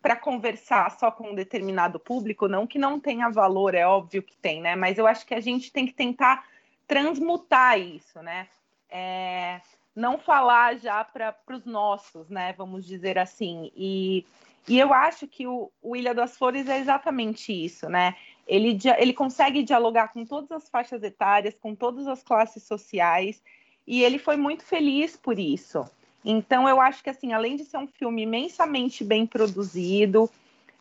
para conversar só com um determinado público, não que não tenha valor, é óbvio que tem, né? Mas eu acho que a gente tem que tentar transmutar isso, né? É, não falar já para os nossos, né? Vamos dizer assim. E, e eu acho que o, o Ilha das Flores é exatamente isso, né? Ele, ele consegue dialogar com todas as faixas etárias, com todas as classes sociais, e ele foi muito feliz por isso. Então, eu acho que, assim, além de ser um filme imensamente bem produzido,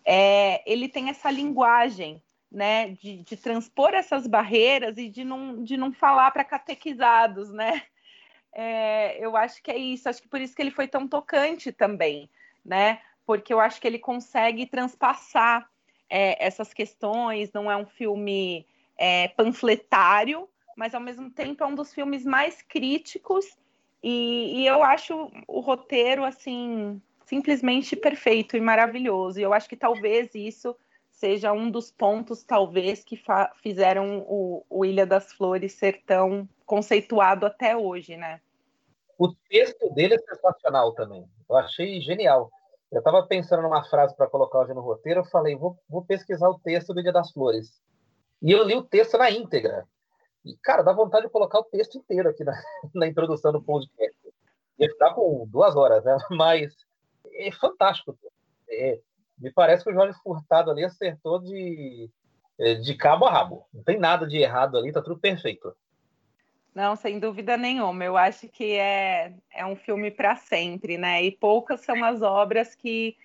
é, ele tem essa linguagem, né, de, de, transpor essas barreiras e de não, de não falar para catequizados, né? É, eu acho que é isso, acho que por isso que ele foi tão tocante também, né? Porque eu acho que ele consegue transpassar é, essas questões, não é um filme é, panfletário, mas ao mesmo tempo é um dos filmes mais críticos e, e eu acho o roteiro assim simplesmente perfeito e maravilhoso. E eu acho que talvez isso seja um dos pontos, talvez, que fizeram o, o Ilha das Flores ser tão conceituado até hoje, né? O texto dele é sensacional também. Eu achei genial. Eu estava pensando numa frase para colocar hoje no roteiro, eu falei, vou, vou pesquisar o texto do Ilha das Flores. E eu li o texto na íntegra. E, cara, dá vontade de colocar o texto inteiro aqui na, na introdução do podcast. Ia ficar com duas horas, né? Mas é fantástico. É, me parece que o Jorge Furtado ali acertou de, é, de cabo a rabo. Não tem nada de errado ali, tá tudo perfeito. Não, sem dúvida nenhuma. Eu acho que é, é um filme para sempre, né? E poucas são as obras que,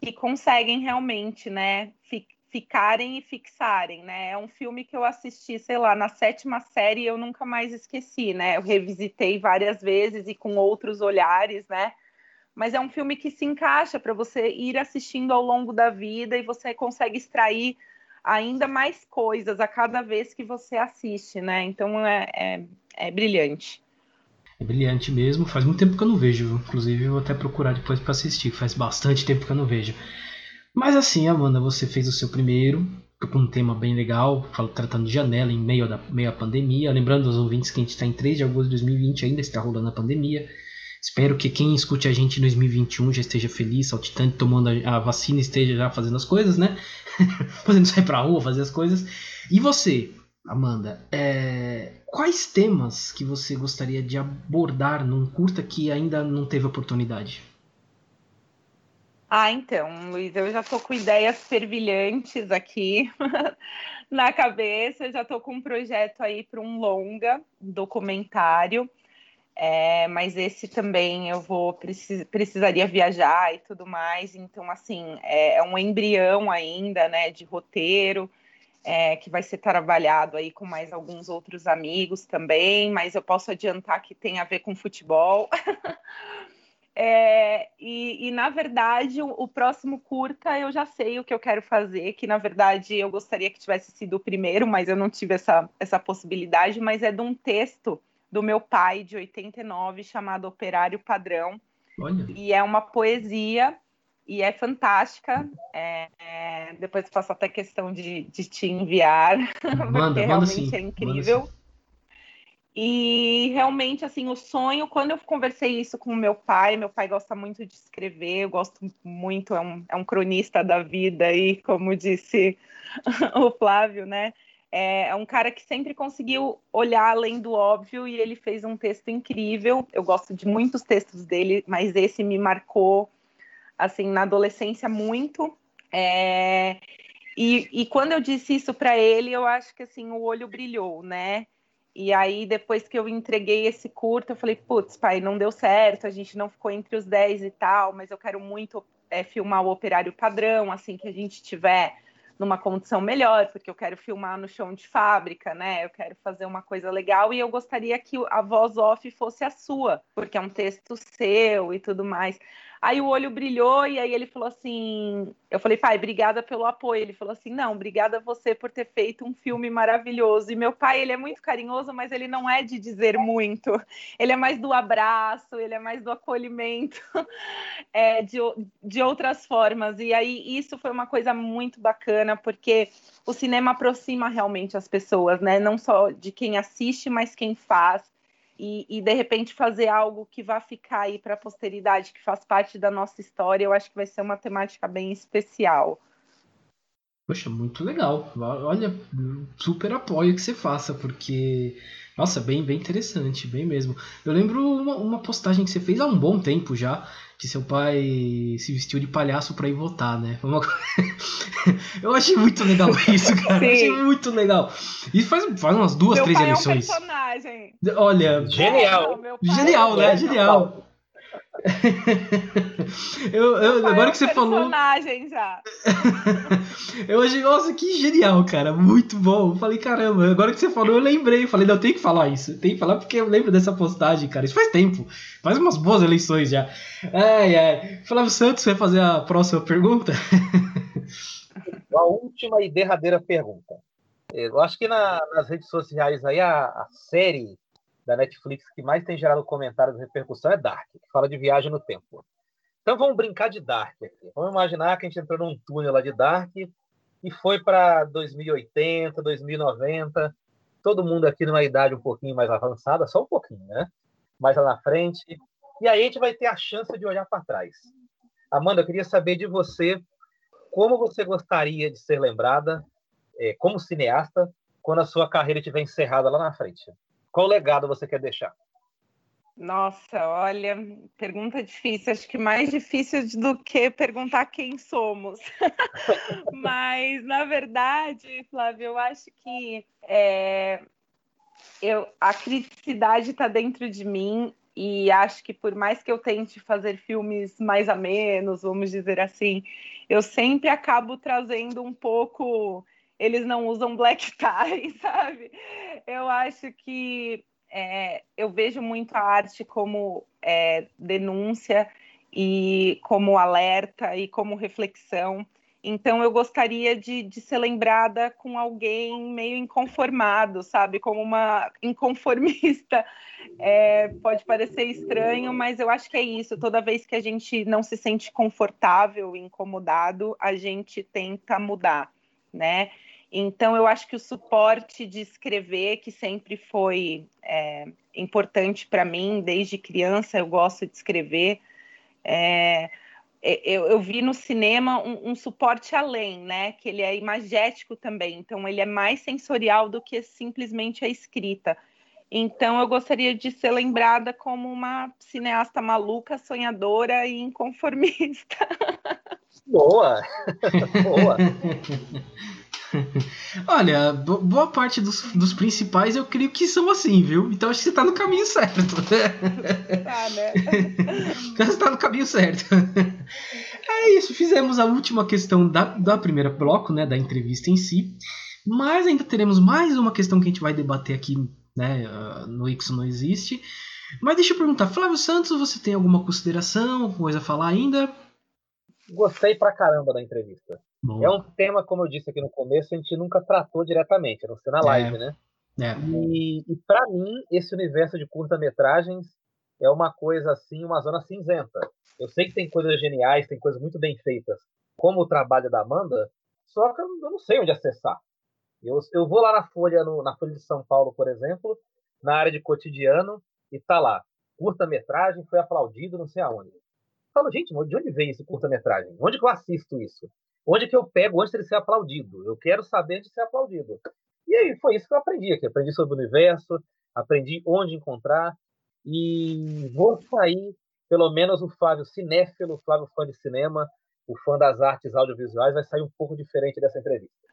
que conseguem realmente, né, fi, ficarem e fixarem, né? É um filme que eu assisti, sei lá, na sétima série e eu nunca mais esqueci, né? Eu revisitei várias vezes e com outros olhares, né? mas é um filme que se encaixa para você ir assistindo ao longo da vida e você consegue extrair ainda mais coisas a cada vez que você assiste, né? Então é, é, é brilhante. É brilhante mesmo. Faz muito tempo que eu não vejo, inclusive eu vou até procurar depois para assistir. Faz bastante tempo que eu não vejo. Mas assim, Amanda, você fez o seu primeiro com um tema bem legal, tratando de janela em meio, da, meio à pandemia. Lembrando aos ouvintes que a gente está em 3 de agosto de 2020, ainda está rolando a pandemia. Espero que quem escute a gente em 2021 já esteja feliz, saltitante, tomando a, vacina, esteja já fazendo as coisas, né? Fazendo sair pra rua, fazer as coisas. E você, Amanda, é... quais temas que você gostaria de abordar num curta que ainda não teve oportunidade? Ah, então, Luiz, eu já tô com ideias fervilhantes aqui na cabeça, eu já tô com um projeto aí para um longa documentário é, mas esse também eu vou precis, precisaria viajar e tudo mais. Então, assim, é, é um embrião ainda, né, de roteiro. É, que vai ser trabalhado aí com mais alguns outros amigos também, mas eu posso adiantar que tem a ver com futebol. é, e, e, na verdade, o, o, próximo curta eu já sei o que eu quero fazer, que na verdade eu gostaria que tivesse sido o primeiro, mas eu não tive essa, essa possibilidade, mas é de um texto do meu pai, de 89, chamado Operário Padrão. Olha. E é uma poesia e é fantástica. É, é, depois faço até questão de, de te enviar, manda, porque realmente sim, é incrível. E realmente, assim, o sonho, quando eu conversei isso com o meu pai, meu pai gosta muito de escrever, eu gosto muito, é um, é um cronista da vida aí, como disse o Flávio, né? É, é um cara que sempre conseguiu olhar além do óbvio e ele fez um texto incrível. Eu gosto de muitos textos dele, mas esse me marcou assim na adolescência muito. É, e, e quando eu disse isso para ele, eu acho que assim o olho brilhou, né? E aí, depois que eu entreguei esse curto, eu falei, putz, pai, não deu certo, a gente não ficou entre os 10 e tal, mas eu quero muito é, filmar o operário padrão, assim que a gente tiver numa condição melhor, porque eu quero filmar no chão de fábrica, né? Eu quero fazer uma coisa legal e eu gostaria que a voz off fosse a sua, porque é um texto seu e tudo mais. Aí o olho brilhou e aí ele falou assim: Eu falei, pai, obrigada pelo apoio. Ele falou assim: Não, obrigada você por ter feito um filme maravilhoso. E meu pai, ele é muito carinhoso, mas ele não é de dizer muito. Ele é mais do abraço, ele é mais do acolhimento, é, de, de outras formas. E aí isso foi uma coisa muito bacana, porque o cinema aproxima realmente as pessoas, né? Não só de quem assiste, mas quem faz e, e, de repente fazer algo que vá ficar aí para a posteridade, que faz parte da nossa história, eu acho que vai ser uma temática bem especial. Poxa, muito legal. Olha, super apoio que você faça, porque. Nossa, bem, bem interessante, bem mesmo. Eu lembro uma, uma postagem que você fez há um bom tempo já, que seu pai se vestiu de palhaço para ir votar, né? Uma... eu achei muito legal isso, cara. Sim. achei muito legal. E faz, faz umas duas, meu três pai eleições. É um personagem. Olha, genial. É, genial, né? Genial. eu, eu agora que você falou. já. eu achei, nossa, que genial, cara. Muito bom. Eu falei, caramba, agora que você falou, eu lembrei. falei, não, tem que falar isso. Tem que falar porque eu lembro dessa postagem, cara. Isso faz tempo. Faz umas boas eleições já. Ai, ai. Flávio Santos, vai fazer a próxima pergunta? a última e derradeira pergunta. Eu acho que na, nas redes sociais aí a, a, série da Netflix que mais tem gerado comentários e repercussão é Dark, que fala de viagem no tempo. Então vamos brincar de Dark aqui. Vamos imaginar que a gente entrou num túnel lá de Dark e foi para 2080, 2090. Todo mundo aqui numa idade um pouquinho mais avançada, só um pouquinho, né? Mais lá na frente. E aí a gente vai ter a chance de olhar para trás. Amanda, eu queria saber de você como você gostaria de ser lembrada é, como cineasta quando a sua carreira estiver encerrada lá na frente? Qual legado você quer deixar? Nossa, olha, pergunta difícil. Acho que mais difícil do que perguntar quem somos. Mas, na verdade, Flávio, eu acho que é, eu, a criticidade está dentro de mim e acho que por mais que eu tente fazer filmes mais a menos, vamos dizer assim, eu sempre acabo trazendo um pouco eles não usam black tie, sabe? Eu acho que é, eu vejo muito a arte como é, denúncia e como alerta e como reflexão. Então eu gostaria de, de, ser lembrada com alguém meio inconformado, sabe? Como uma inconformista. É, pode parecer estranho, mas eu acho que é isso. Toda vez que a gente não se sente confortável, incomodado, a gente tenta mudar, né? Então, eu acho que o suporte de escrever, que sempre foi é, importante para mim, desde criança eu gosto de escrever. É, eu, eu, vi no cinema um, um, suporte além, né? Que ele é imagético também, então ele é mais sensorial do que simplesmente a escrita. Então eu gostaria de ser lembrada como uma cineasta maluca, sonhadora e inconformista. Boa! Boa! Olha, boa parte dos, dos principais eu creio que são assim, viu? Então acho que você tá no caminho certo. Tá, né? então você tá no caminho certo. É isso, fizemos a última questão da, da primeira bloco, né? Da entrevista em si. Mas ainda teremos mais uma questão que a gente vai debater aqui, né? Ah, no X não existe. Mas deixa eu perguntar, Flávio Santos, você tem alguma consideração, alguma coisa a falar ainda? Gostei pra caramba da entrevista. Bom. É um tema, como eu disse aqui no começo, a gente nunca tratou diretamente, a não ser na live, é. né? É. E, e para mim, esse universo de curta-metragens é uma coisa assim, uma zona cinzenta. Eu sei que tem coisas geniais, tem coisas muito bem feitas, como o trabalho da Amanda, só que eu não sei onde acessar. Eu, eu vou lá na Folha, no, na Folha de São Paulo, por exemplo, na área de cotidiano, e tá lá, curta-metragem foi aplaudido não sei aonde. Eu falo, gente, de onde vem esse curta-metragem? Onde que eu assisto isso? Onde que eu pego antes de ser aplaudido? Eu quero saber de ser aplaudido. E aí foi isso que eu aprendi aqui. Aprendi sobre o universo, aprendi onde encontrar e vou sair, pelo menos o Flávio cinéfilo, o Flávio fã de cinema, o fã das artes audiovisuais, vai sair um pouco diferente dessa entrevista.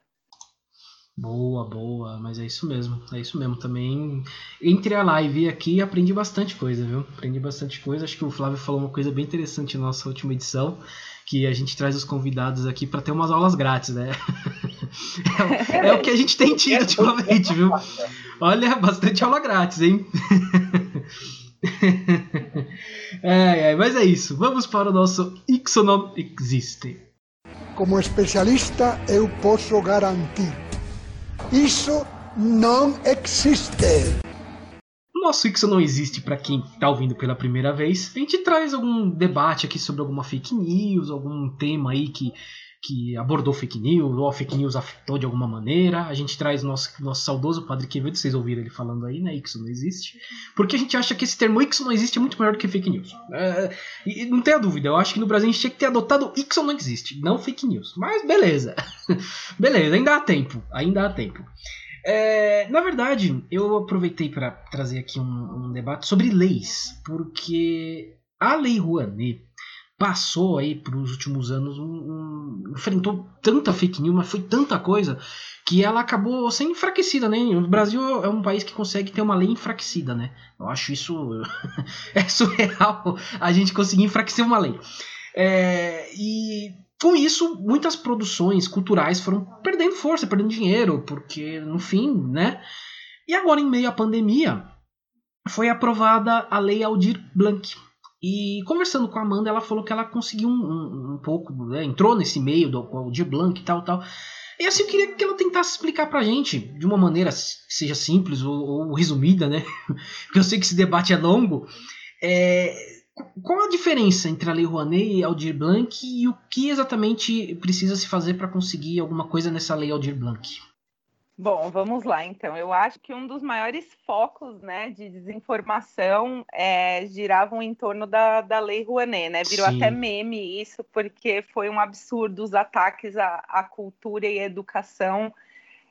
Boa, boa, mas é isso mesmo, é isso mesmo. Também entre a live e aqui aprendi bastante coisa, viu? Aprendi bastante coisa. Acho que o Flávio falou uma coisa bem interessante na nossa última edição, que a gente traz os convidados aqui para ter umas aulas grátis, né? é, é, o que a gente tem tido ultimamente, viu? Olha, bastante aula grátis, hein? é, é, mas é isso. Vamos para o nosso Ixonom Existe. Como especialista, eu posso garantir isso não existe. Nosso Isso não existe para quem está ouvindo pela primeira vez. A gente traz algum debate aqui sobre alguma fake news, algum tema aí que, que abordou fake news, ou a fake news afetou de alguma maneira. A gente traz nosso, nosso saudoso Padre Quevedo, vocês ouviram ele falando aí, né? Isso não existe. Porque a gente acha que esse termo Isso não existe é muito melhor do que fake news. É, e não tenha dúvida, eu acho que no Brasil a gente tinha que ter adotado Isso não existe, não fake news. Mas beleza. beleza, ainda há tempo. Ainda há tempo. É, na verdade, eu aproveitei para trazer aqui um, um, debate sobre leis, porque a Lei Rouanet passou aí para os últimos anos, um, um, enfrentou tanta fake news, mas foi tanta coisa que ela acabou sendo enfraquecida, né? O Brasil é um país que consegue ter uma lei enfraquecida, né? Eu acho isso é surreal a gente conseguir enfraquecer uma lei. É, e com isso, muitas produções culturais foram perdendo força, perdendo dinheiro, porque no fim, né? E agora, em meio à pandemia, foi aprovada a Lei Aldir Blanc. E conversando com a Amanda, ela falou que ela conseguiu um, um, um pouco, né? entrou nesse meio do Aldir Blanc e tal, tal. E assim eu queria que ela tentasse explicar pra gente, de uma maneira que seja simples ou, ou resumida, né? Porque eu sei que esse debate é longo. É, qual a diferença entre a Lei Rouanet e Aldir Blanc e o que exatamente precisa se fazer para conseguir alguma coisa nessa Lei Aldir Blanc? Bom, vamos lá então. Eu acho que um dos maiores focos né, de desinformação é, giravam em torno da, da Lei Rouanet, né? Virou Sim. até meme isso, porque foi um absurdo os ataques à, à cultura e à educação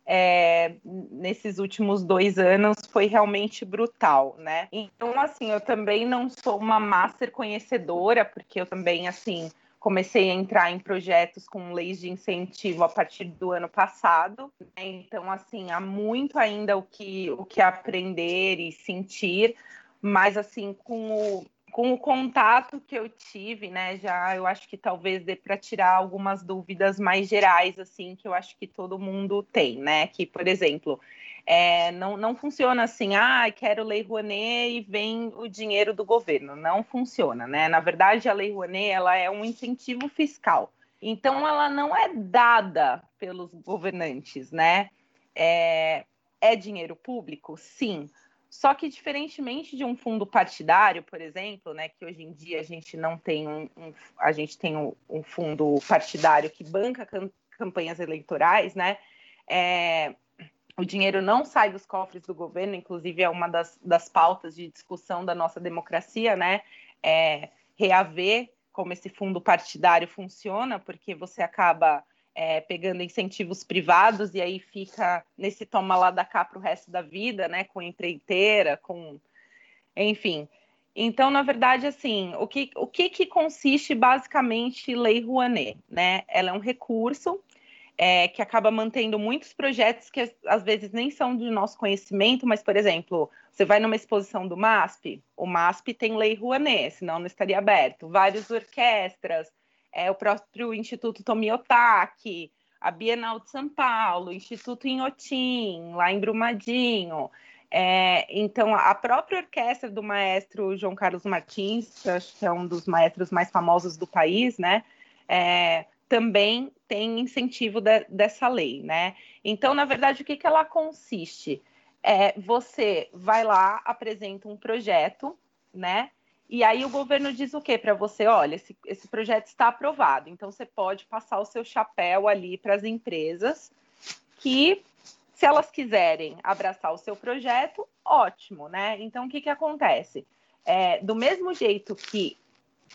é, nesses últimos dois anos foi realmente brutal, né? Então, assim, eu também não sou uma master conhecedora, porque eu também, assim, comecei a entrar em projetos com leis de incentivo a partir do ano passado. Né? Então, assim, há muito ainda o que, o que aprender e sentir, mas, assim, com o, com o contato que eu tive, né, já eu acho que talvez dê para tirar algumas dúvidas mais gerais, assim, que eu acho que todo mundo tem, né? Que, por exemplo, é, não, não funciona assim, ah, quero lei Rouanet e vem o dinheiro do governo. Não funciona, né? Na verdade, a lei Rouanet ela é um incentivo fiscal. Então, ela não é dada pelos governantes, né? É, é dinheiro público? Sim. Só que, diferentemente de um fundo partidário, por exemplo, né, que hoje em dia a gente não tem um, um a gente tem um, um, fundo partidário que banca campanhas eleitorais, né? É, o dinheiro não sai dos cofres do governo, inclusive é uma das, das pautas de discussão da nossa democracia, né? É reaver como esse fundo partidário funciona, porque você acaba é, pegando incentivos privados e aí fica nesse toma lá da cá para o resto da vida, né? Com empreiteira, com. Enfim. Então, na verdade, assim, o que, o que, que consiste basicamente Lei Rouanet? Né? Ela é um recurso é, que acaba mantendo muitos projetos que às vezes nem são de nosso conhecimento, mas, por exemplo, você vai numa exposição do MASP, o MASP tem lei Rouanet, senão não estaria aberto. Várias orquestras, é, o próprio Instituto Tomiotaki, a Bienal de São Paulo, o Instituto Inhotim, lá em Brumadinho. É, então, a própria orquestra do maestro João Carlos Martins, que acho que é um dos maestros mais famosos do país, né? É, também tem incentivo de, dessa lei, né? Então, na verdade, o que, que ela consiste? É, você vai lá, apresenta um projeto, né? E aí o governo diz o quê para você? Olha, esse, esse projeto está aprovado, então você pode passar o seu chapéu ali para as empresas que, se elas quiserem abraçar o seu projeto, ótimo, né? Então, o que, que acontece? É, do mesmo jeito que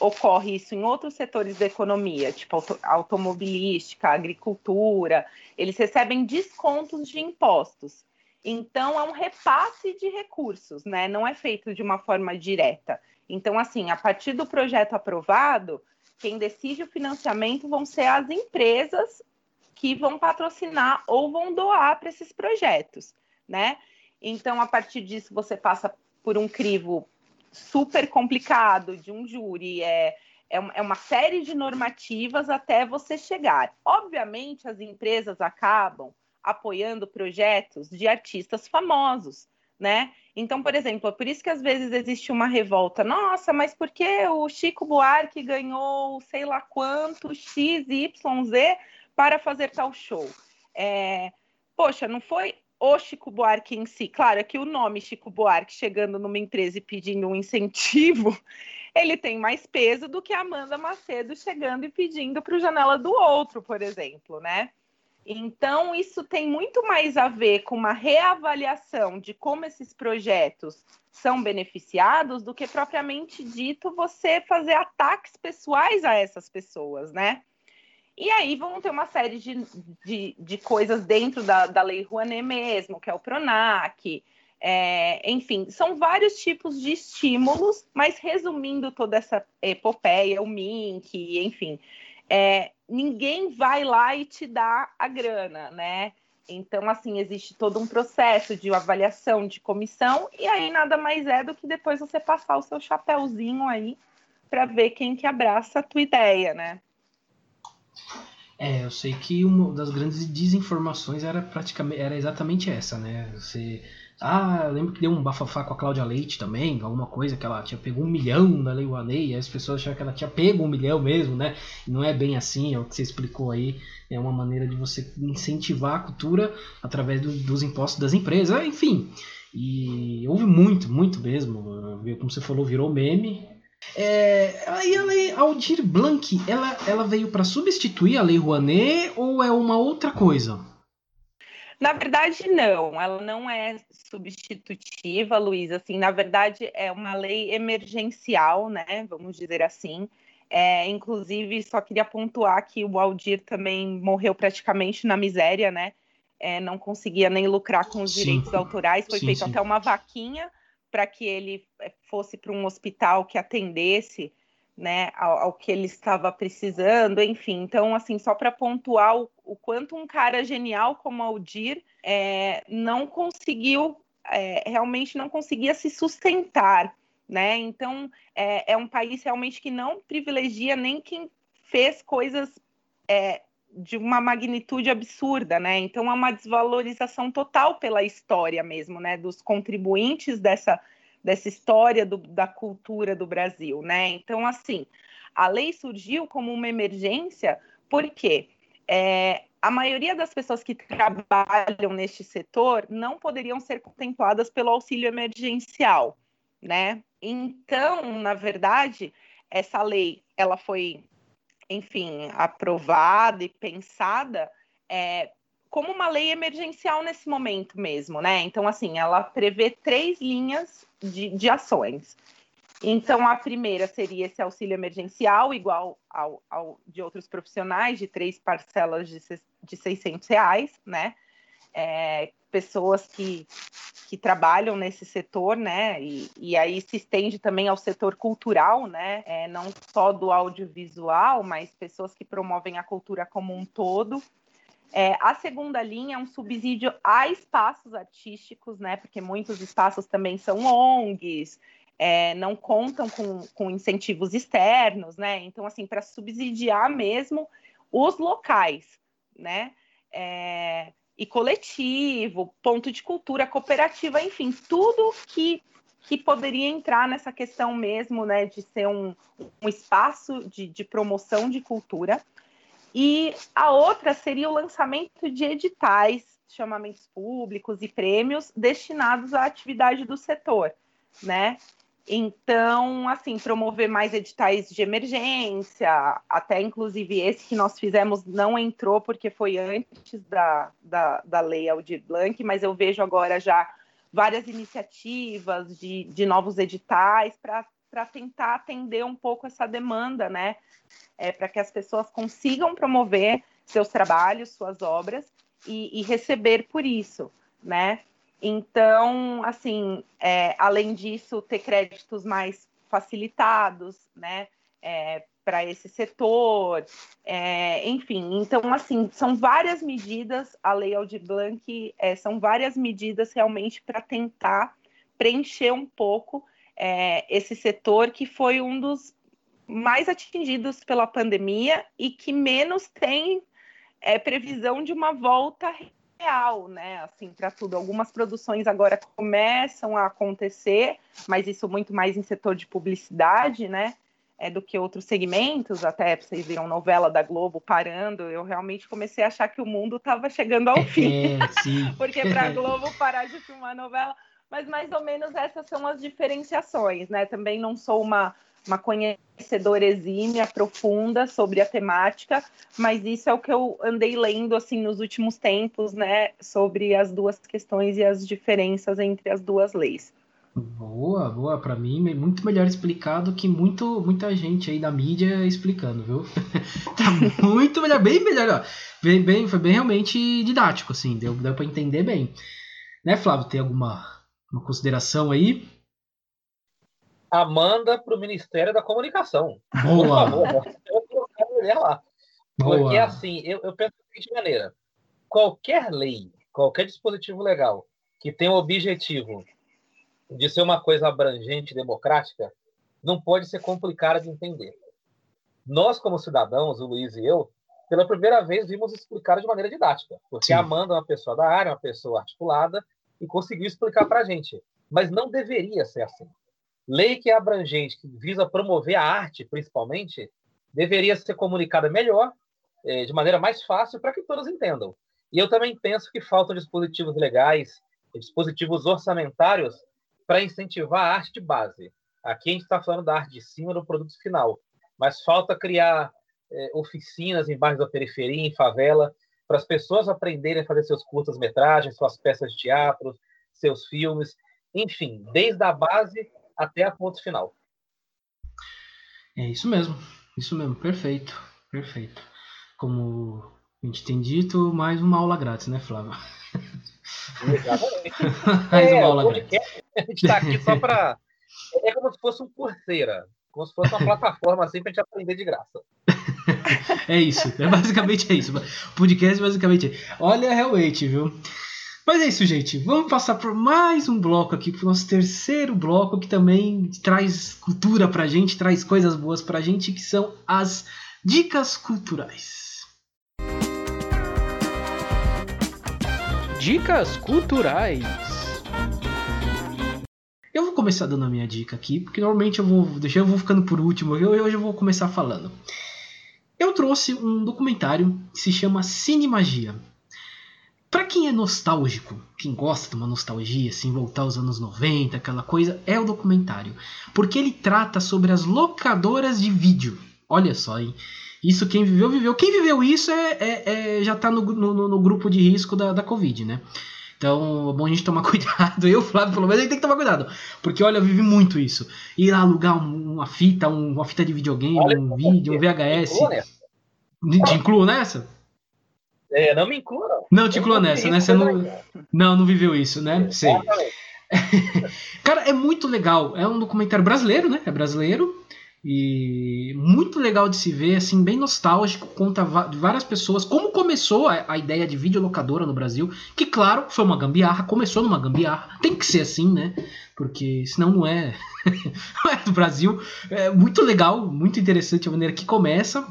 ocorre isso em outros setores da economia, tipo auto automobilística, agricultura, eles recebem descontos de impostos. Então, é um repasse de recursos, né? Não é feito de uma forma direta. Então, assim, a partir do projeto aprovado, quem decide o financiamento vão ser as empresas que vão patrocinar ou vão doar para esses projetos, né? Então, a partir disso, você passa por um crivo super complicado de um júri, é, é, é uma série de normativas até você chegar. Obviamente, as empresas acabam apoiando projetos de artistas famosos, né? Então, por exemplo, é por isso que às vezes existe uma revolta. Nossa, mas por que o Chico Buarque ganhou sei lá quanto X, Y, Z para fazer tal show? É, poxa, não foi o Chico Buarque em si. Claro, é que o nome Chico Buarque chegando numa empresa e pedindo um incentivo, ele tem mais peso do que Amanda Macedo chegando e pedindo para o Janela do Outro, por exemplo, né? Então, isso tem muito mais a ver com uma reavaliação de como esses projetos são beneficiados do que propriamente dito você fazer ataques pessoais a essas pessoas, né? E aí vão ter uma série de, de, de coisas dentro da, da Lei Rouanet mesmo, que é o PRONAC, é, enfim, são vários tipos de estímulos, mas resumindo toda essa epopeia, o MINC, enfim, é, ninguém vai lá e te dá a grana, né? Então, assim, existe todo um processo de avaliação de comissão, e aí nada mais é do que depois você passar o seu chapéuzinho aí para ver quem que abraça a tua ideia, né? É, eu sei que uma das grandes desinformações era praticamente era exatamente essa, né? Você Ah, eu lembro que deu um bafafá com a Cláudia Leite também, alguma coisa que ela tinha pego um milhão na Lei Rouanet, e as pessoas achavam que ela tinha pego um milhão mesmo, né? E não é bem assim, é o que você explicou aí. É uma maneira de você incentivar a cultura através do, dos impostos das empresas, enfim. E houve muito, muito mesmo. Como você falou, virou meme. É, aí a lei Aldir Blanc, ela, ela veio para substituir a Lei Rouanet ou é uma outra coisa? Na verdade, não. Ela não é substitutiva, Luiz. Assim, na verdade, é uma lei emergencial, né? Vamos dizer assim. É, inclusive, só queria pontuar que o Aldir também morreu praticamente na miséria, né? É, não conseguia nem lucrar com os sim. direitos autorais. Foi sim, feito sim. até uma vaquinha para que ele é, fosse para um hospital que atendesse né, ao, ao, que ele estava precisando, enfim. Então, assim, só para pontuar o, o, quanto um cara genial como Aldir é, não conseguiu, é, realmente não conseguia se sustentar, né? Então, é, é, um país realmente que não privilegia nem quem fez coisas de uma magnitude absurda, né? Então, é uma desvalorização total pela história mesmo, né? Dos contribuintes dessa dessa história do, da cultura do Brasil, né? Então, assim, a lei surgiu como uma emergência porque é, a maioria das pessoas que trabalham neste setor não poderiam ser contempladas pelo auxílio emergencial, né? Então, na verdade, essa lei ela foi, enfim, aprovada e pensada é, como uma lei emergencial nesse momento mesmo, né? Então, assim, ela prevê três linhas de, de ações. Então, a primeira seria esse auxílio emergencial, igual ao, ao de outros profissionais, de três parcelas de, de 600 reais, né? É, pessoas que, que trabalham nesse setor, né? E, e aí se estende também ao setor cultural, né? É, não só do audiovisual, mas pessoas que promovem a cultura como um todo. É, a segunda linha é um subsídio a espaços artísticos, né? Porque muitos espaços também são ONGs, é, não contam com, com incentivos externos, né? Então, assim, para subsidiar mesmo os locais, né? É, e coletivo, ponto de cultura, cooperativa, enfim, tudo que, que poderia entrar nessa questão mesmo, né? De ser um, um espaço de, de promoção de cultura. E a outra seria o lançamento de editais, chamamentos públicos e prêmios destinados à atividade do setor, né? Então, assim, promover mais editais de emergência, até inclusive esse que nós fizemos não entrou porque foi antes da, da, da lei Aldir Blanc, mas eu vejo agora já várias iniciativas de, de novos editais para tentar atender um pouco essa demanda, né? É, para que as pessoas consigam promover seus trabalhos, suas obras e, e receber por isso, né? Então, assim, é, além disso, ter créditos mais facilitados, né? É, para esse setor, é, enfim, então assim são várias medidas, a Lei Aldir Blanc é, são várias medidas realmente para tentar preencher um pouco é, esse setor que foi um dos mais atingidos pela pandemia e que menos tem é, previsão de uma volta real, né? Assim, para tudo. Algumas produções agora começam a acontecer, mas isso muito mais em setor de publicidade, né? É, do que outros segmentos, até vocês viram novela da Globo parando, eu realmente comecei a achar que o mundo estava chegando ao fim. É, Porque para a Globo parar de filmar novela, mas mais ou menos essas são as diferenciações, né? Também não sou uma, uma conhecedora exímia, profunda sobre a temática, mas isso é o que eu andei lendo assim nos últimos tempos, né? Sobre as duas questões e as diferenças entre as duas leis. Boa, boa. Para mim, muito melhor explicado que muito, muita gente aí da mídia explicando, viu? tá muito melhor, bem melhor. Ó. Bem, bem, foi bem realmente didático, assim, deu, deu para entender bem. Né, Flávio? Tem alguma uma consideração aí? Amanda para o Ministério da Comunicação. Boa. Por favor, eu colocar mulher lá. Boa. Porque assim, eu, eu penso da seguinte maneira: qualquer lei, qualquer dispositivo legal que tenha o objetivo de ser uma coisa abrangente, democrática, não pode ser complicada de entender. Nós, como cidadãos, o Luiz e eu, pela primeira vez vimos explicar de maneira didática, porque Sim. a Amanda é uma pessoa da área, uma pessoa articulada, e conseguiu explicar para a gente. Mas não deveria ser assim. Lei que é abrangente, que visa promover a arte, principalmente, deveria ser comunicada melhor, é, de maneira mais fácil, para que todos entendam. E eu também penso que faltam dispositivos legais, dispositivos orçamentários para incentivar a arte de base. Aqui a gente está falando da arte de cima do produto final, mas falta criar é, oficinas em bairros da periferia, em favela, para as pessoas aprenderem a fazer seus curtas-metragens, suas peças de teatro, seus filmes, enfim, desde a base até a ponto final. É isso mesmo, isso mesmo, perfeito, perfeito. Como a gente tem dito, mais uma aula grátis, né, Flávio? Exatamente. mais é, uma aula grátis. A gente está aqui só para. É como se fosse um curseira, como se fosse uma plataforma assim para a gente aprender de graça. é isso, é basicamente é isso. Podcast basicamente é. Olha, realmente, viu? Mas é isso, gente. Vamos passar por mais um bloco aqui, para o nosso terceiro bloco, que também traz cultura pra gente, traz coisas boas pra gente, que são as dicas culturais. Dicas culturais. Eu vou começar dando a minha dica aqui, porque normalmente eu vou deixar eu vou ficando por último. Eu, hoje eu vou começar falando. Eu trouxe um documentário que se chama Cine Magia. Para quem é nostálgico, quem gosta de uma nostalgia, assim, voltar aos anos 90, aquela coisa, é o documentário. Porque ele trata sobre as locadoras de vídeo. Olha só, hein? Isso quem viveu, viveu. Quem viveu isso é, é, é já está no, no, no, grupo de risco da, da Covid, né? Então, é bom a gente tomar cuidado. Eu, Flávio, pelo menos, a gente tem que tomar cuidado. Porque, olha, eu vivi muito isso. Ir lá alugar uma fita, uma fita de videogame, olha, um vídeo, um VHS. Te incluo nessa? É, não me inclua, não. Não te inclua nessa, né? Você não, não, não viveu isso, né? Sei. Cara, é muito legal. É um documentário brasileiro, né? É brasileiro. E muito legal de se ver, assim, bem nostálgico, conta de várias pessoas como começou a, a, ideia de videolocadora no Brasil, que claro, foi uma gambiarra, começou numa gambiarra, tem que ser assim, né? Porque senão não é, não é do Brasil. É muito legal, muito interessante a maneira que começa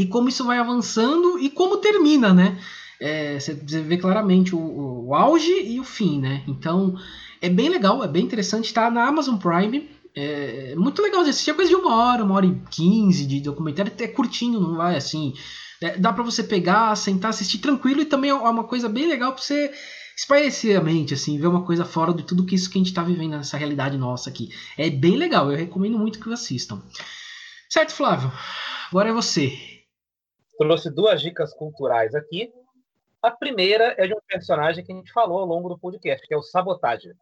e como isso vai avançando e como termina, né? É, você vê claramente o, o, auge e o fim, né? Então é bem legal, é bem interessante, tá na Amazon Prime. É muito legal de assistir, é coisa de uma hora, uma hora e quinze de documentário, é curtinho, não vai assim. É, dá para você pegar, sentar, assistir tranquilo e também é uma coisa bem legal para você espairecer a mente, assim, ver uma coisa fora de tudo que isso que a gente tá vivendo nessa realidade nossa aqui. É bem legal, eu recomendo muito que assistam. Certo, Flávio? Agora é você trouxe duas dicas culturais aqui. A primeira é de um personagem que a gente falou ao longo do podcast, que é o Sabotagem.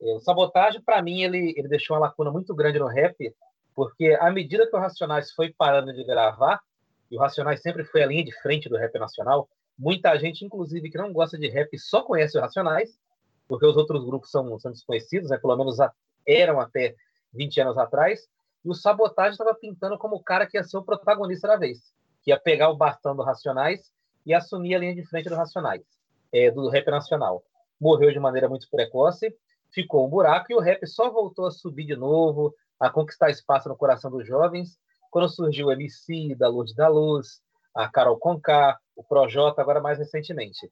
É, o Sabotagem, para mim, ele, ele deixou uma lacuna muito grande no rap, porque à medida que o Racionais foi parando de gravar, e o Racionais sempre foi a linha de frente do rap nacional, muita gente, inclusive, que não gosta de rap, só conhece o Racionais, porque os outros grupos são, são desconhecidos, né? pelo menos eram até 20 anos atrás, e o Sabotagem estava pintando como o cara que ia ser o protagonista da vez que ia pegar o bastão do Racionais e assumir a linha de frente do Racionais, é, do rap nacional. Morreu de maneira muito precoce, ficou um buraco e o rap só voltou a subir de novo, a conquistar espaço no coração dos jovens, quando surgiu o MC, da Luz da Luz, a Carol Conká, o Projota, agora mais recentemente.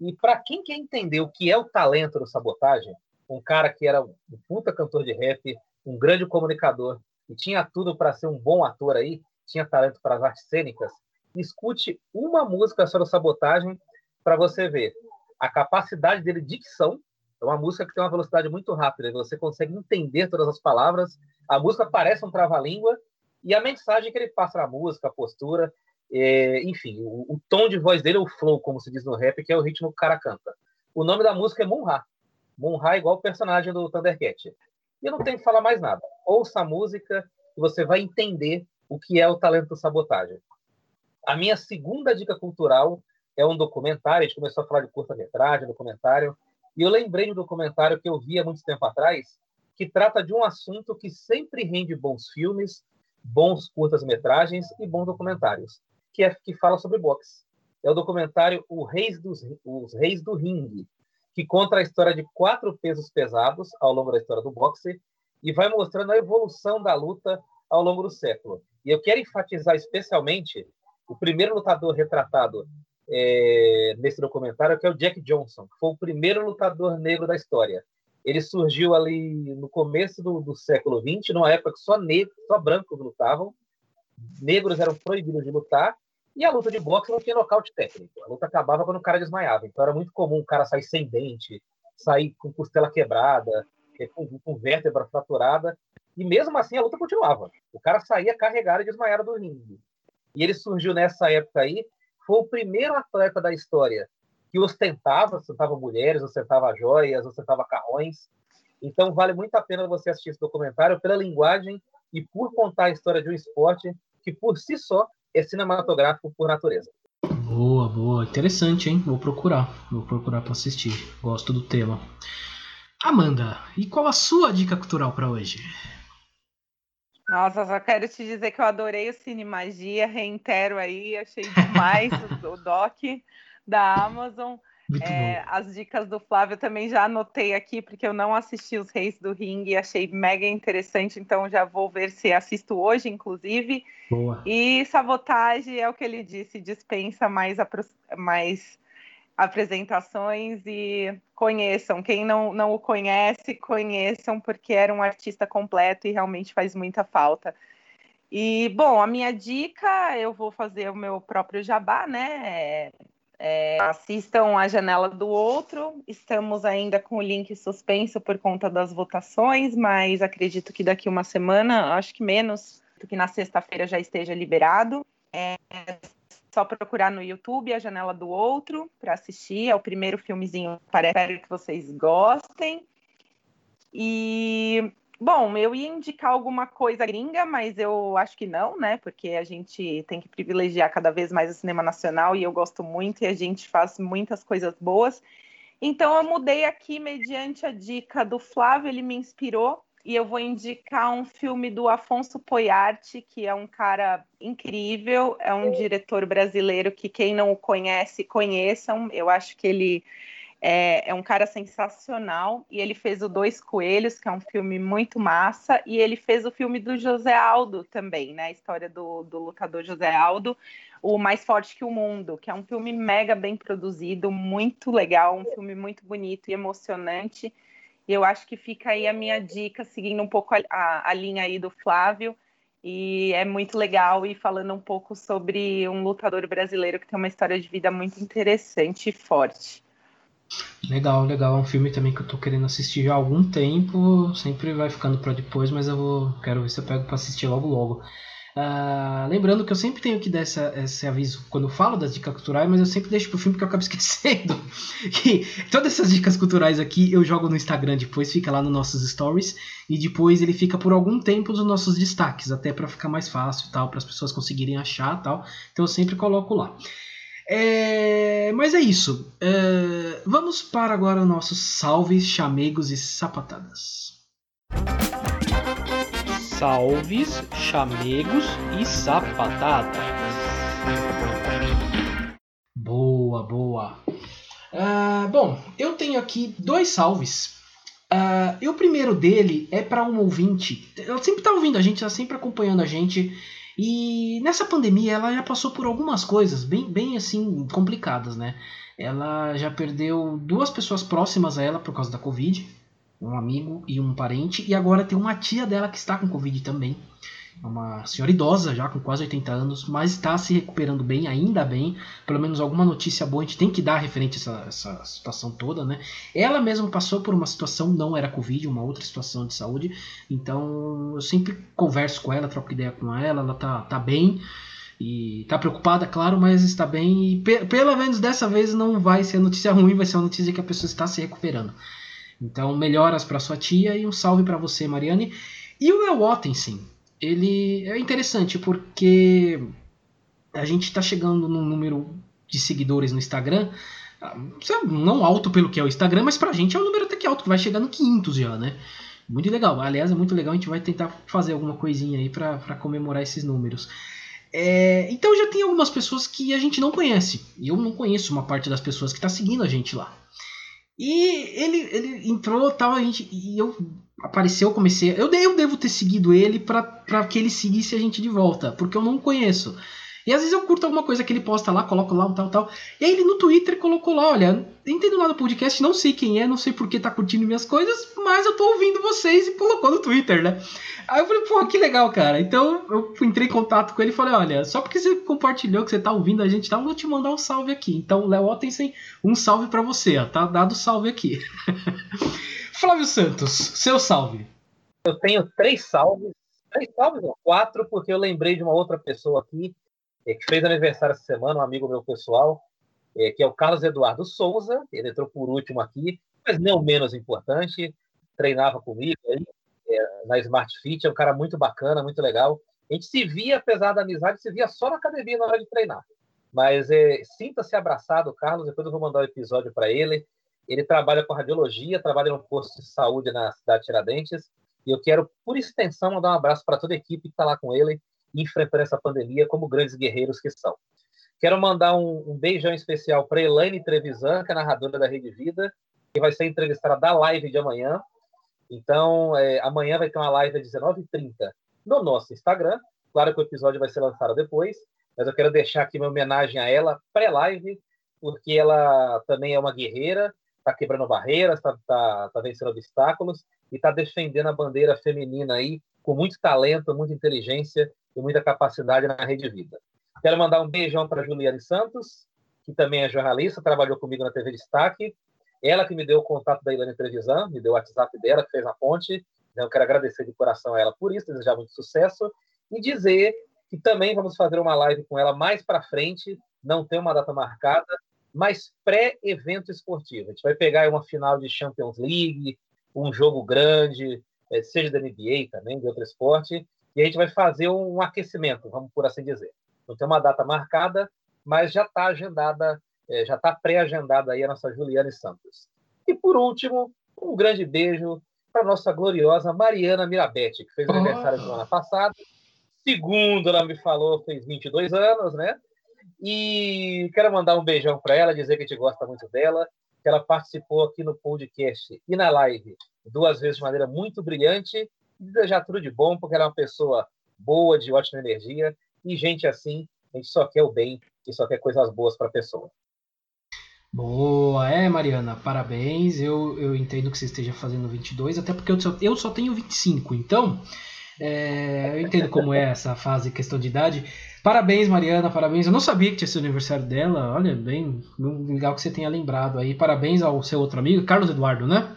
E para quem quer entender o que é o talento do Sabotagem, um cara que era um puta cantor de rap, um grande comunicador e tinha tudo para ser um bom ator aí, tinha talento para as artes cênicas, escute uma música sobre sabotagem para você ver a capacidade dele de dicção. É uma música que tem uma velocidade muito rápida, você consegue entender todas as palavras. A música parece um trava-língua e a mensagem que ele passa na música, a postura, é, enfim, o, o, tom de voz dele, o flow, como se diz no rap, que é o ritmo que o cara canta. O nome da música é Munra. Munra é igual o personagem do Thundercat. E eu não tenho que falar mais nada. Ouça a música e você vai entender o que é o talento sabotagem. A minha segunda dica cultural é um documentário. A gente começou a falar de curta-metragem, documentário, e eu lembrei de um documentário que eu vi há muito tempo atrás, que trata de um assunto que sempre rende bons filmes, bons curtas-metragens e bons documentários, que é que fala sobre boxe. É o documentário o Reis dos, Os Reis do Ringue, que conta a história de quatro pesos pesados ao longo da história do boxe e vai mostrando a evolução da luta ao longo do século. E eu quero enfatizar especialmente o primeiro lutador retratado é, nesse documentário, que é o Jack Johnson, que foi o primeiro lutador negro da história. Ele surgiu ali no começo do, do século XX, numa época que só negros, só brancos lutavam, negros eram proibidos de lutar, e a luta de boxe não tinha nocaute técnico. A luta acabava quando o cara desmaiava. Então era muito comum o cara sair sem dente, sair com costela quebrada, com, com vértebra fraturada. E mesmo assim a luta continuava. O cara saía carregado e desmaiado do ringue. E ele surgiu nessa época aí, foi o primeiro atleta da história que ostentava, ostentava mulheres, ostentava joias, ostentava carrões. Então vale muito a pena você assistir esse documentário pela linguagem e por contar a história de um esporte que por si só é cinematográfico por natureza. Boa, boa, interessante, hein? Vou procurar, vou procurar para assistir. Gosto do tema. Amanda, e qual a sua dica cultural para hoje? Nossa, só quero te dizer que eu adorei o Cine Magia, reitero aí, achei demais o doc da Amazon. É, as dicas do Flávio também já anotei aqui, porque eu não assisti os Reis do Ringue e achei mega interessante, então já vou ver se assisto hoje, inclusive. Boa. E Sabotagem é o que ele disse, dispensa mais, mais apresentações e conheçam. Quem não, não o conhece, conheçam, porque era um artista completo e realmente faz muita falta. E, bom, a minha dica, eu vou fazer o meu próprio jabá, né? É, é, assistam a janela do outro. Estamos ainda com o link suspenso por conta das votações, mas acredito que daqui uma semana, acho que menos, que na sexta-feira já esteja liberado. É, só procurar no YouTube A Janela do Outro para assistir. É o primeiro filmezinho, espero que vocês gostem. E, bom, eu ia indicar alguma coisa gringa, mas eu acho que não, né? Porque a gente tem que privilegiar cada vez mais o cinema nacional e eu gosto muito e a gente faz muitas coisas boas. Então eu mudei aqui mediante a dica do Flávio, ele me inspirou e eu vou indicar um filme do Afonso Poiarte, que é um cara incrível, é um diretor brasileiro que quem não o conhece, conheçam. Eu acho que ele é, é, um cara sensacional e ele fez o Dois Coelhos, que é um filme muito massa, e ele fez o filme do José Aldo também, né? A história do, do lutador José Aldo, o Mais Forte que o Mundo, que é um filme mega bem produzido, muito legal, um filme muito bonito e emocionante. E eu acho que fica aí a minha dica, seguindo um pouco a, a, a linha aí do Flávio. E é muito legal e falando um pouco sobre um lutador brasileiro que tem uma história de vida muito interessante e forte. Legal, legal. É um filme também que eu tô querendo assistir já há algum tempo. Sempre vai ficando para depois, mas eu vou, quero ver se eu pego para assistir logo logo. Uh, lembrando que eu sempre tenho que dar essa, esse aviso quando eu falo das dicas culturais, mas eu sempre deixo pro filme porque eu acabo esquecendo. e todas essas dicas culturais aqui eu jogo no Instagram depois, fica lá nos nossos stories, e depois ele fica por algum tempo nos nossos destaques, até para ficar mais fácil tal, para as pessoas conseguirem achar tal. Então eu sempre coloco lá. É, mas é isso. É, vamos para agora nossos salves, chamegos e sapatadas. Salves, chamegos e sapatadas. Boa, boa. Uh, bom, eu tenho aqui dois salves. Uh, e o primeiro dele é para um ouvinte. Ela sempre está ouvindo a gente, está sempre acompanhando a gente. E nessa pandemia ela já passou por algumas coisas bem, bem assim complicadas, né? Ela já perdeu duas pessoas próximas a ela por causa da Covid um amigo e um parente, e agora tem uma tia dela que está com Covid também. É uma senhora idosa, já com quase 80 anos, mas está se recuperando bem, ainda bem. Pelo menos alguma notícia boa a gente tem que dar referente a essa, essa situação toda, né? Ela mesma passou por uma situação, não era Covid, uma outra situação de saúde. Então eu sempre converso com ela, troco ideia com ela, ela tá, tá bem. E tá preocupada, claro, mas está bem. E pelo menos dessa vez não vai ser notícia ruim, vai ser uma notícia que a pessoa está se recuperando. Então, melhoras para sua tia e um salve para você, Mariane. E o El Wattensen, ele é interessante porque a gente está chegando num número de seguidores no Instagram, ah, não alto pelo que é o Instagram, mas pra gente é um número até que alto, que vai chegar no 500 já, né? Muito legal. Aliás, é muito legal. A gente vai tentar fazer alguma coisinha aí para comemorar esses números. É, então já tem algumas pessoas que a gente não conhece. Eu não conheço uma parte das pessoas que está seguindo a gente lá. E ele, ele entrou tal, a gente. E eu apareceu, comecei. Eu, eu devo ter seguido ele para que ele seguisse a gente de volta, porque eu não conheço. E às vezes eu curto alguma coisa que ele posta lá, coloco lá um tal, tal. E aí ele no Twitter colocou lá, olha, entendo nada do podcast, não sei quem é, não sei por que tá curtindo minhas coisas, mas eu tô ouvindo vocês e colocou no Twitter, né? Aí eu falei, pô, que legal, cara. Então eu entrei em contato com ele e falei, olha, só porque você compartilhou que você tá ouvindo a gente, tá, eu vou te mandar um salve aqui. Então, Léo Ottensen, um salve para você, ó, tá dado salve aqui. Flávio Santos, seu salve. Eu tenho três salves. Três salves, não, quatro, porque eu lembrei de uma outra pessoa aqui é, que fez aniversário essa semana, um amigo meu pessoal, é, que é o Carlos Eduardo Souza. Ele entrou por último aqui, mas não menos importante. Treinava comigo aí é, na Smart Fit, é um cara muito bacana, muito legal. A gente se via, apesar da amizade, se via só na academia na hora de treinar. Mas é, sinta-se abraçado, Carlos. Depois eu vou mandar o um episódio para ele. Ele trabalha com radiologia, trabalha no posto de saúde na cidade de Tiradentes. E eu quero, por extensão, mandar um abraço para toda a equipe que está lá com ele, enfrentando essa pandemia como grandes guerreiros que são. Quero mandar um, um beijão especial para Elaine Trevisan, que é narradora da Rede Vida, que vai ser entrevistada da live de amanhã. Então, é, amanhã vai ter uma live às 19h30 no nosso Instagram. Claro que o episódio vai ser lançado depois, mas eu quero deixar aqui uma homenagem a ela pré-live, porque ela também é uma guerreira, está quebrando barreiras, está tá, tá vencendo obstáculos e está defendendo a bandeira feminina aí com muito talento, muita inteligência e muita capacidade na Rede Vida. Quero mandar um beijão para Juliane Santos, que também é jornalista, trabalhou comigo na TV Destaque. Ela que me deu o contato da Ilane Trevisan, me deu o WhatsApp dela, que fez a ponte. Eu quero agradecer de coração a ela por isso, desejar muito sucesso e dizer que também vamos fazer uma live com ela mais para frente, não tem uma data marcada, mas pré-evento esportivo. A gente vai pegar uma final de Champions League, um jogo grande, eh, seja da NBA também, de outro esporte, e a gente vai fazer um aquecimento, vamos por assim dizer. Não tem uma data marcada, mas já está agendada, eh, já está pré-agendada aí a nossa Juliane Santos. E por último, um grande beijo para nossa gloriosa Mariana Mirabete, que fez oh. aniversário semana passada. Segundo ela me falou, fez 22 anos, né? E quero mandar um beijão para ela, dizer que a gente gosta muito dela, que ela participou aqui no podcast e na live duas vezes de maneira muito brilhante. Desejar tudo de bom, porque ela é uma pessoa boa, de ótima energia. E gente assim, a gente só quer o bem e só quer coisas boas para a pessoa. Boa, é Mariana, parabéns. Eu, eu entendo que você esteja fazendo 22, até porque eu só, eu só tenho 25, então é, eu entendo como é essa fase, questão de idade. Parabéns, Mariana, parabéns. Eu não sabia que tinha sido aniversário dela. Olha, bem legal que você tenha lembrado aí. Parabéns ao seu outro amigo, Carlos Eduardo, né?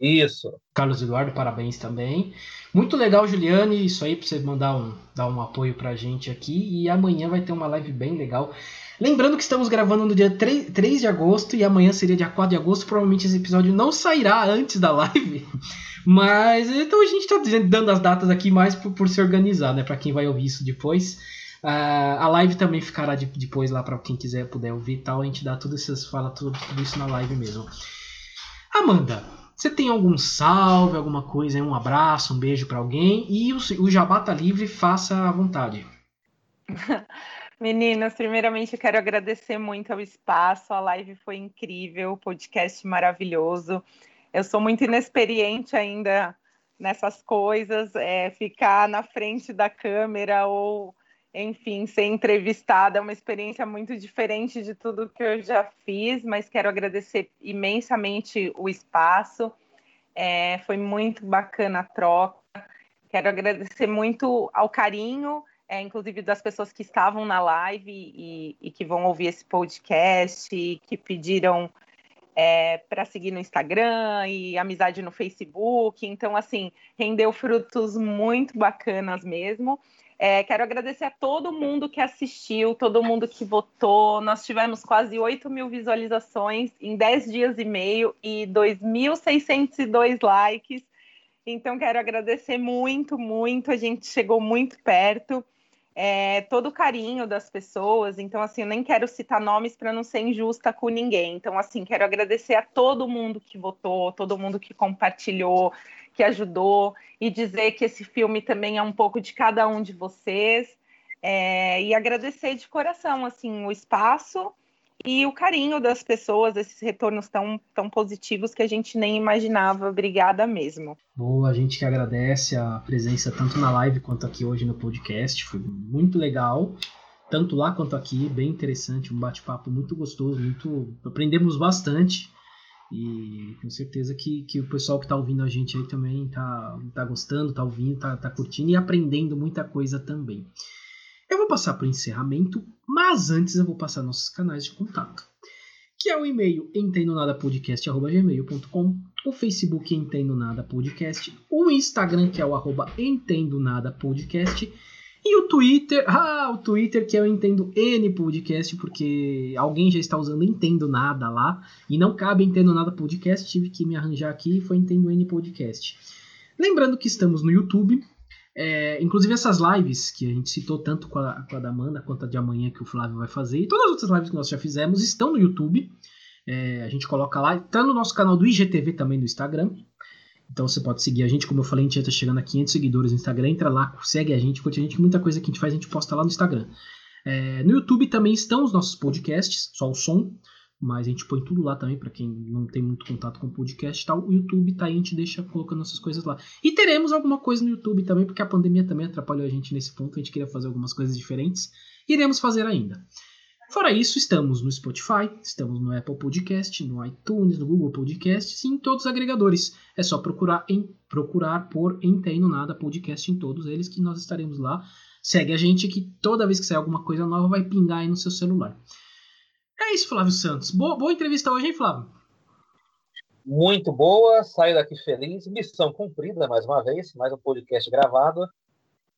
Isso. Carlos Eduardo, parabéns também. Muito legal, Juliane. Isso aí para você mandar um, dar um apoio pra gente aqui. E amanhã vai ter uma live bem legal. Lembrando que estamos gravando no dia 3, 3 de agosto e amanhã seria dia 4 de agosto. Provavelmente esse episódio não sairá antes da live. Mas então a gente está dando as datas aqui mais por, por se organizar, né? Para quem vai ouvir isso depois. Uh, a live também ficará de, depois lá para quem quiser puder ouvir e tal. A gente dá tudo isso, fala tudo, tudo isso na live mesmo. Amanda, você tem algum salve, alguma coisa, um abraço, um beijo para alguém? E o, o tá livre, faça à vontade. Meninas, primeiramente eu quero agradecer muito ao espaço, a live foi incrível, podcast maravilhoso. Eu sou muito inexperiente ainda nessas coisas, é, ficar na frente da câmera ou, enfim, ser entrevistada é uma experiência muito diferente de tudo que eu já fiz, mas quero agradecer imensamente o espaço. É, foi muito bacana a troca. Quero agradecer muito ao carinho, é, inclusive das pessoas que estavam na live e, e que vão ouvir esse podcast, que pediram é, para seguir no Instagram e amizade no Facebook. Então, assim, rendeu frutos muito bacanas mesmo. É, quero agradecer a todo mundo que assistiu, todo mundo que votou. Nós tivemos quase 8 mil visualizações em 10 dias e meio e 2.602 likes. Então, quero agradecer muito, muito. A gente chegou muito perto é, todo o carinho das pessoas. Então, assim, eu nem quero citar nomes para não ser injusta com ninguém. Então, assim, quero agradecer a todo mundo que votou, todo mundo que compartilhou, que ajudou, e dizer que esse filme também é um pouco de cada um de vocês. É, e agradecer de coração, assim, o espaço e o carinho das pessoas, esses retornos tão, tão positivos que a gente nem imaginava. Obrigada mesmo. Boa, a gente que agradece a presença tanto na live quanto aqui hoje no podcast, foi muito legal. tanto lá quanto aqui, bem interessante, um bate-papo muito gostoso, muito aprendemos bastante. E tenho certeza que, que o pessoal que está ouvindo a gente aí também está tá gostando, está ouvindo, está tá curtindo e aprendendo muita coisa também. Eu vou passar para o encerramento, mas antes eu vou passar nossos canais de contato. Que é o e-mail entendonadapodcast.gmail.com, o Facebook Entendo Nada Podcast, o Instagram que é o arroba Entendo Nada Podcast e o Twitter, ah, o Twitter que eu entendo N podcast, porque alguém já está usando Entendo Nada lá, e não cabe Entendo Nada podcast, tive que me arranjar aqui e foi Entendo N podcast. Lembrando que estamos no YouTube, é, inclusive essas lives que a gente citou tanto com a, com a da Amanda quanto a de amanhã que o Flávio vai fazer, e todas as outras lives que nós já fizemos estão no YouTube. É, a gente coloca lá, está no nosso canal do IGTV também no Instagram. Então você pode seguir a gente, como eu falei, a gente já tá chegando a 500 seguidores no Instagram. Entra lá, segue a gente, curte a gente. Muita coisa que a gente faz, a gente posta lá no Instagram. É, no YouTube também estão os nossos podcasts, só o som. Mas a gente põe tudo lá também, para quem não tem muito contato com o podcast e tal. O YouTube tá aí, a gente deixa colocando essas coisas lá. E teremos alguma coisa no YouTube também, porque a pandemia também atrapalhou a gente nesse ponto. A gente queria fazer algumas coisas diferentes. Iremos fazer ainda. Fora isso, estamos no Spotify, estamos no Apple Podcast, no iTunes, no Google Podcast e em todos os agregadores. É só procurar em procurar por Entendo Nada Podcast em todos eles que nós estaremos lá. Segue a gente que toda vez que sair alguma coisa nova vai pingar aí no seu celular. É isso, Flávio Santos. Boa, boa entrevista hoje, hein, Flávio? Muito boa, saio daqui feliz. Missão cumprida mais uma vez, mais um podcast gravado.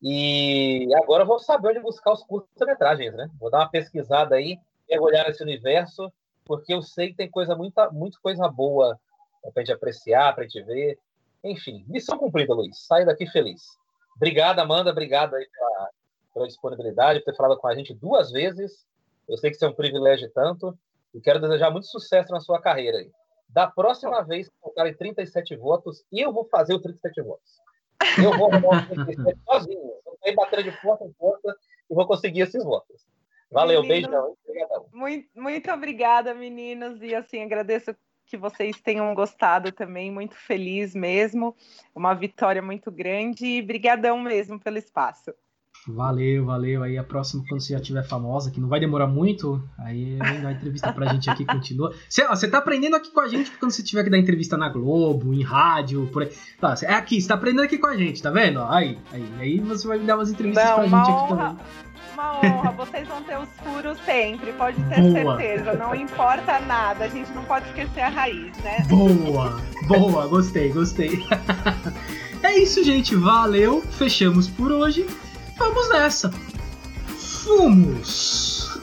E agora eu vou saber onde buscar os curtas-metragens, né? Vou dar uma pesquisada aí, mergulhar nesse universo, porque eu sei que tem coisa muita, muita coisa boa pra gente apreciar, pra gente ver. Enfim, missão cumprida, Luiz. Saio daqui feliz. Obrigado, Amanda. Obrigado aí pela, pela disponibilidade, por ter falado com a gente duas vezes. Eu sei que isso é um privilégio tanto. E quero desejar muito sucesso na sua carreira aí. Da próxima vez que colocarem 37 votos, eu vou fazer o 37 votos. Eu vou arrumar sozinho. Eu vou bater de porta em porta e vou conseguir esses votos. Valeu, Meninos, beijão. Obrigadão. Muito, muito obrigada, meninos. E assim, agradeço que vocês tenham gostado também. Muito feliz mesmo. Uma vitória muito grande. E brigadão mesmo pelo espaço. Valeu, valeu. Aí a próxima, quando você já tiver famosa, que não vai demorar muito, aí a entrevista pra gente aqui continua. Você, ó, você tá aprendendo aqui com a gente quando você tiver que dar entrevista na Globo, em rádio, por aí. Tá, é aqui, você tá aprendendo aqui com a gente, tá vendo? Aí, aí, aí você vai me dar umas entrevistas não, pra gente honra, aqui também. Uma honra, vocês vão ter os furos sempre, pode ter boa. certeza. Não importa nada, a gente não pode esquecer a raiz, né? Boa, boa, gostei, gostei. é isso, gente. Valeu, fechamos por hoje. Vamos nessa! Fumos!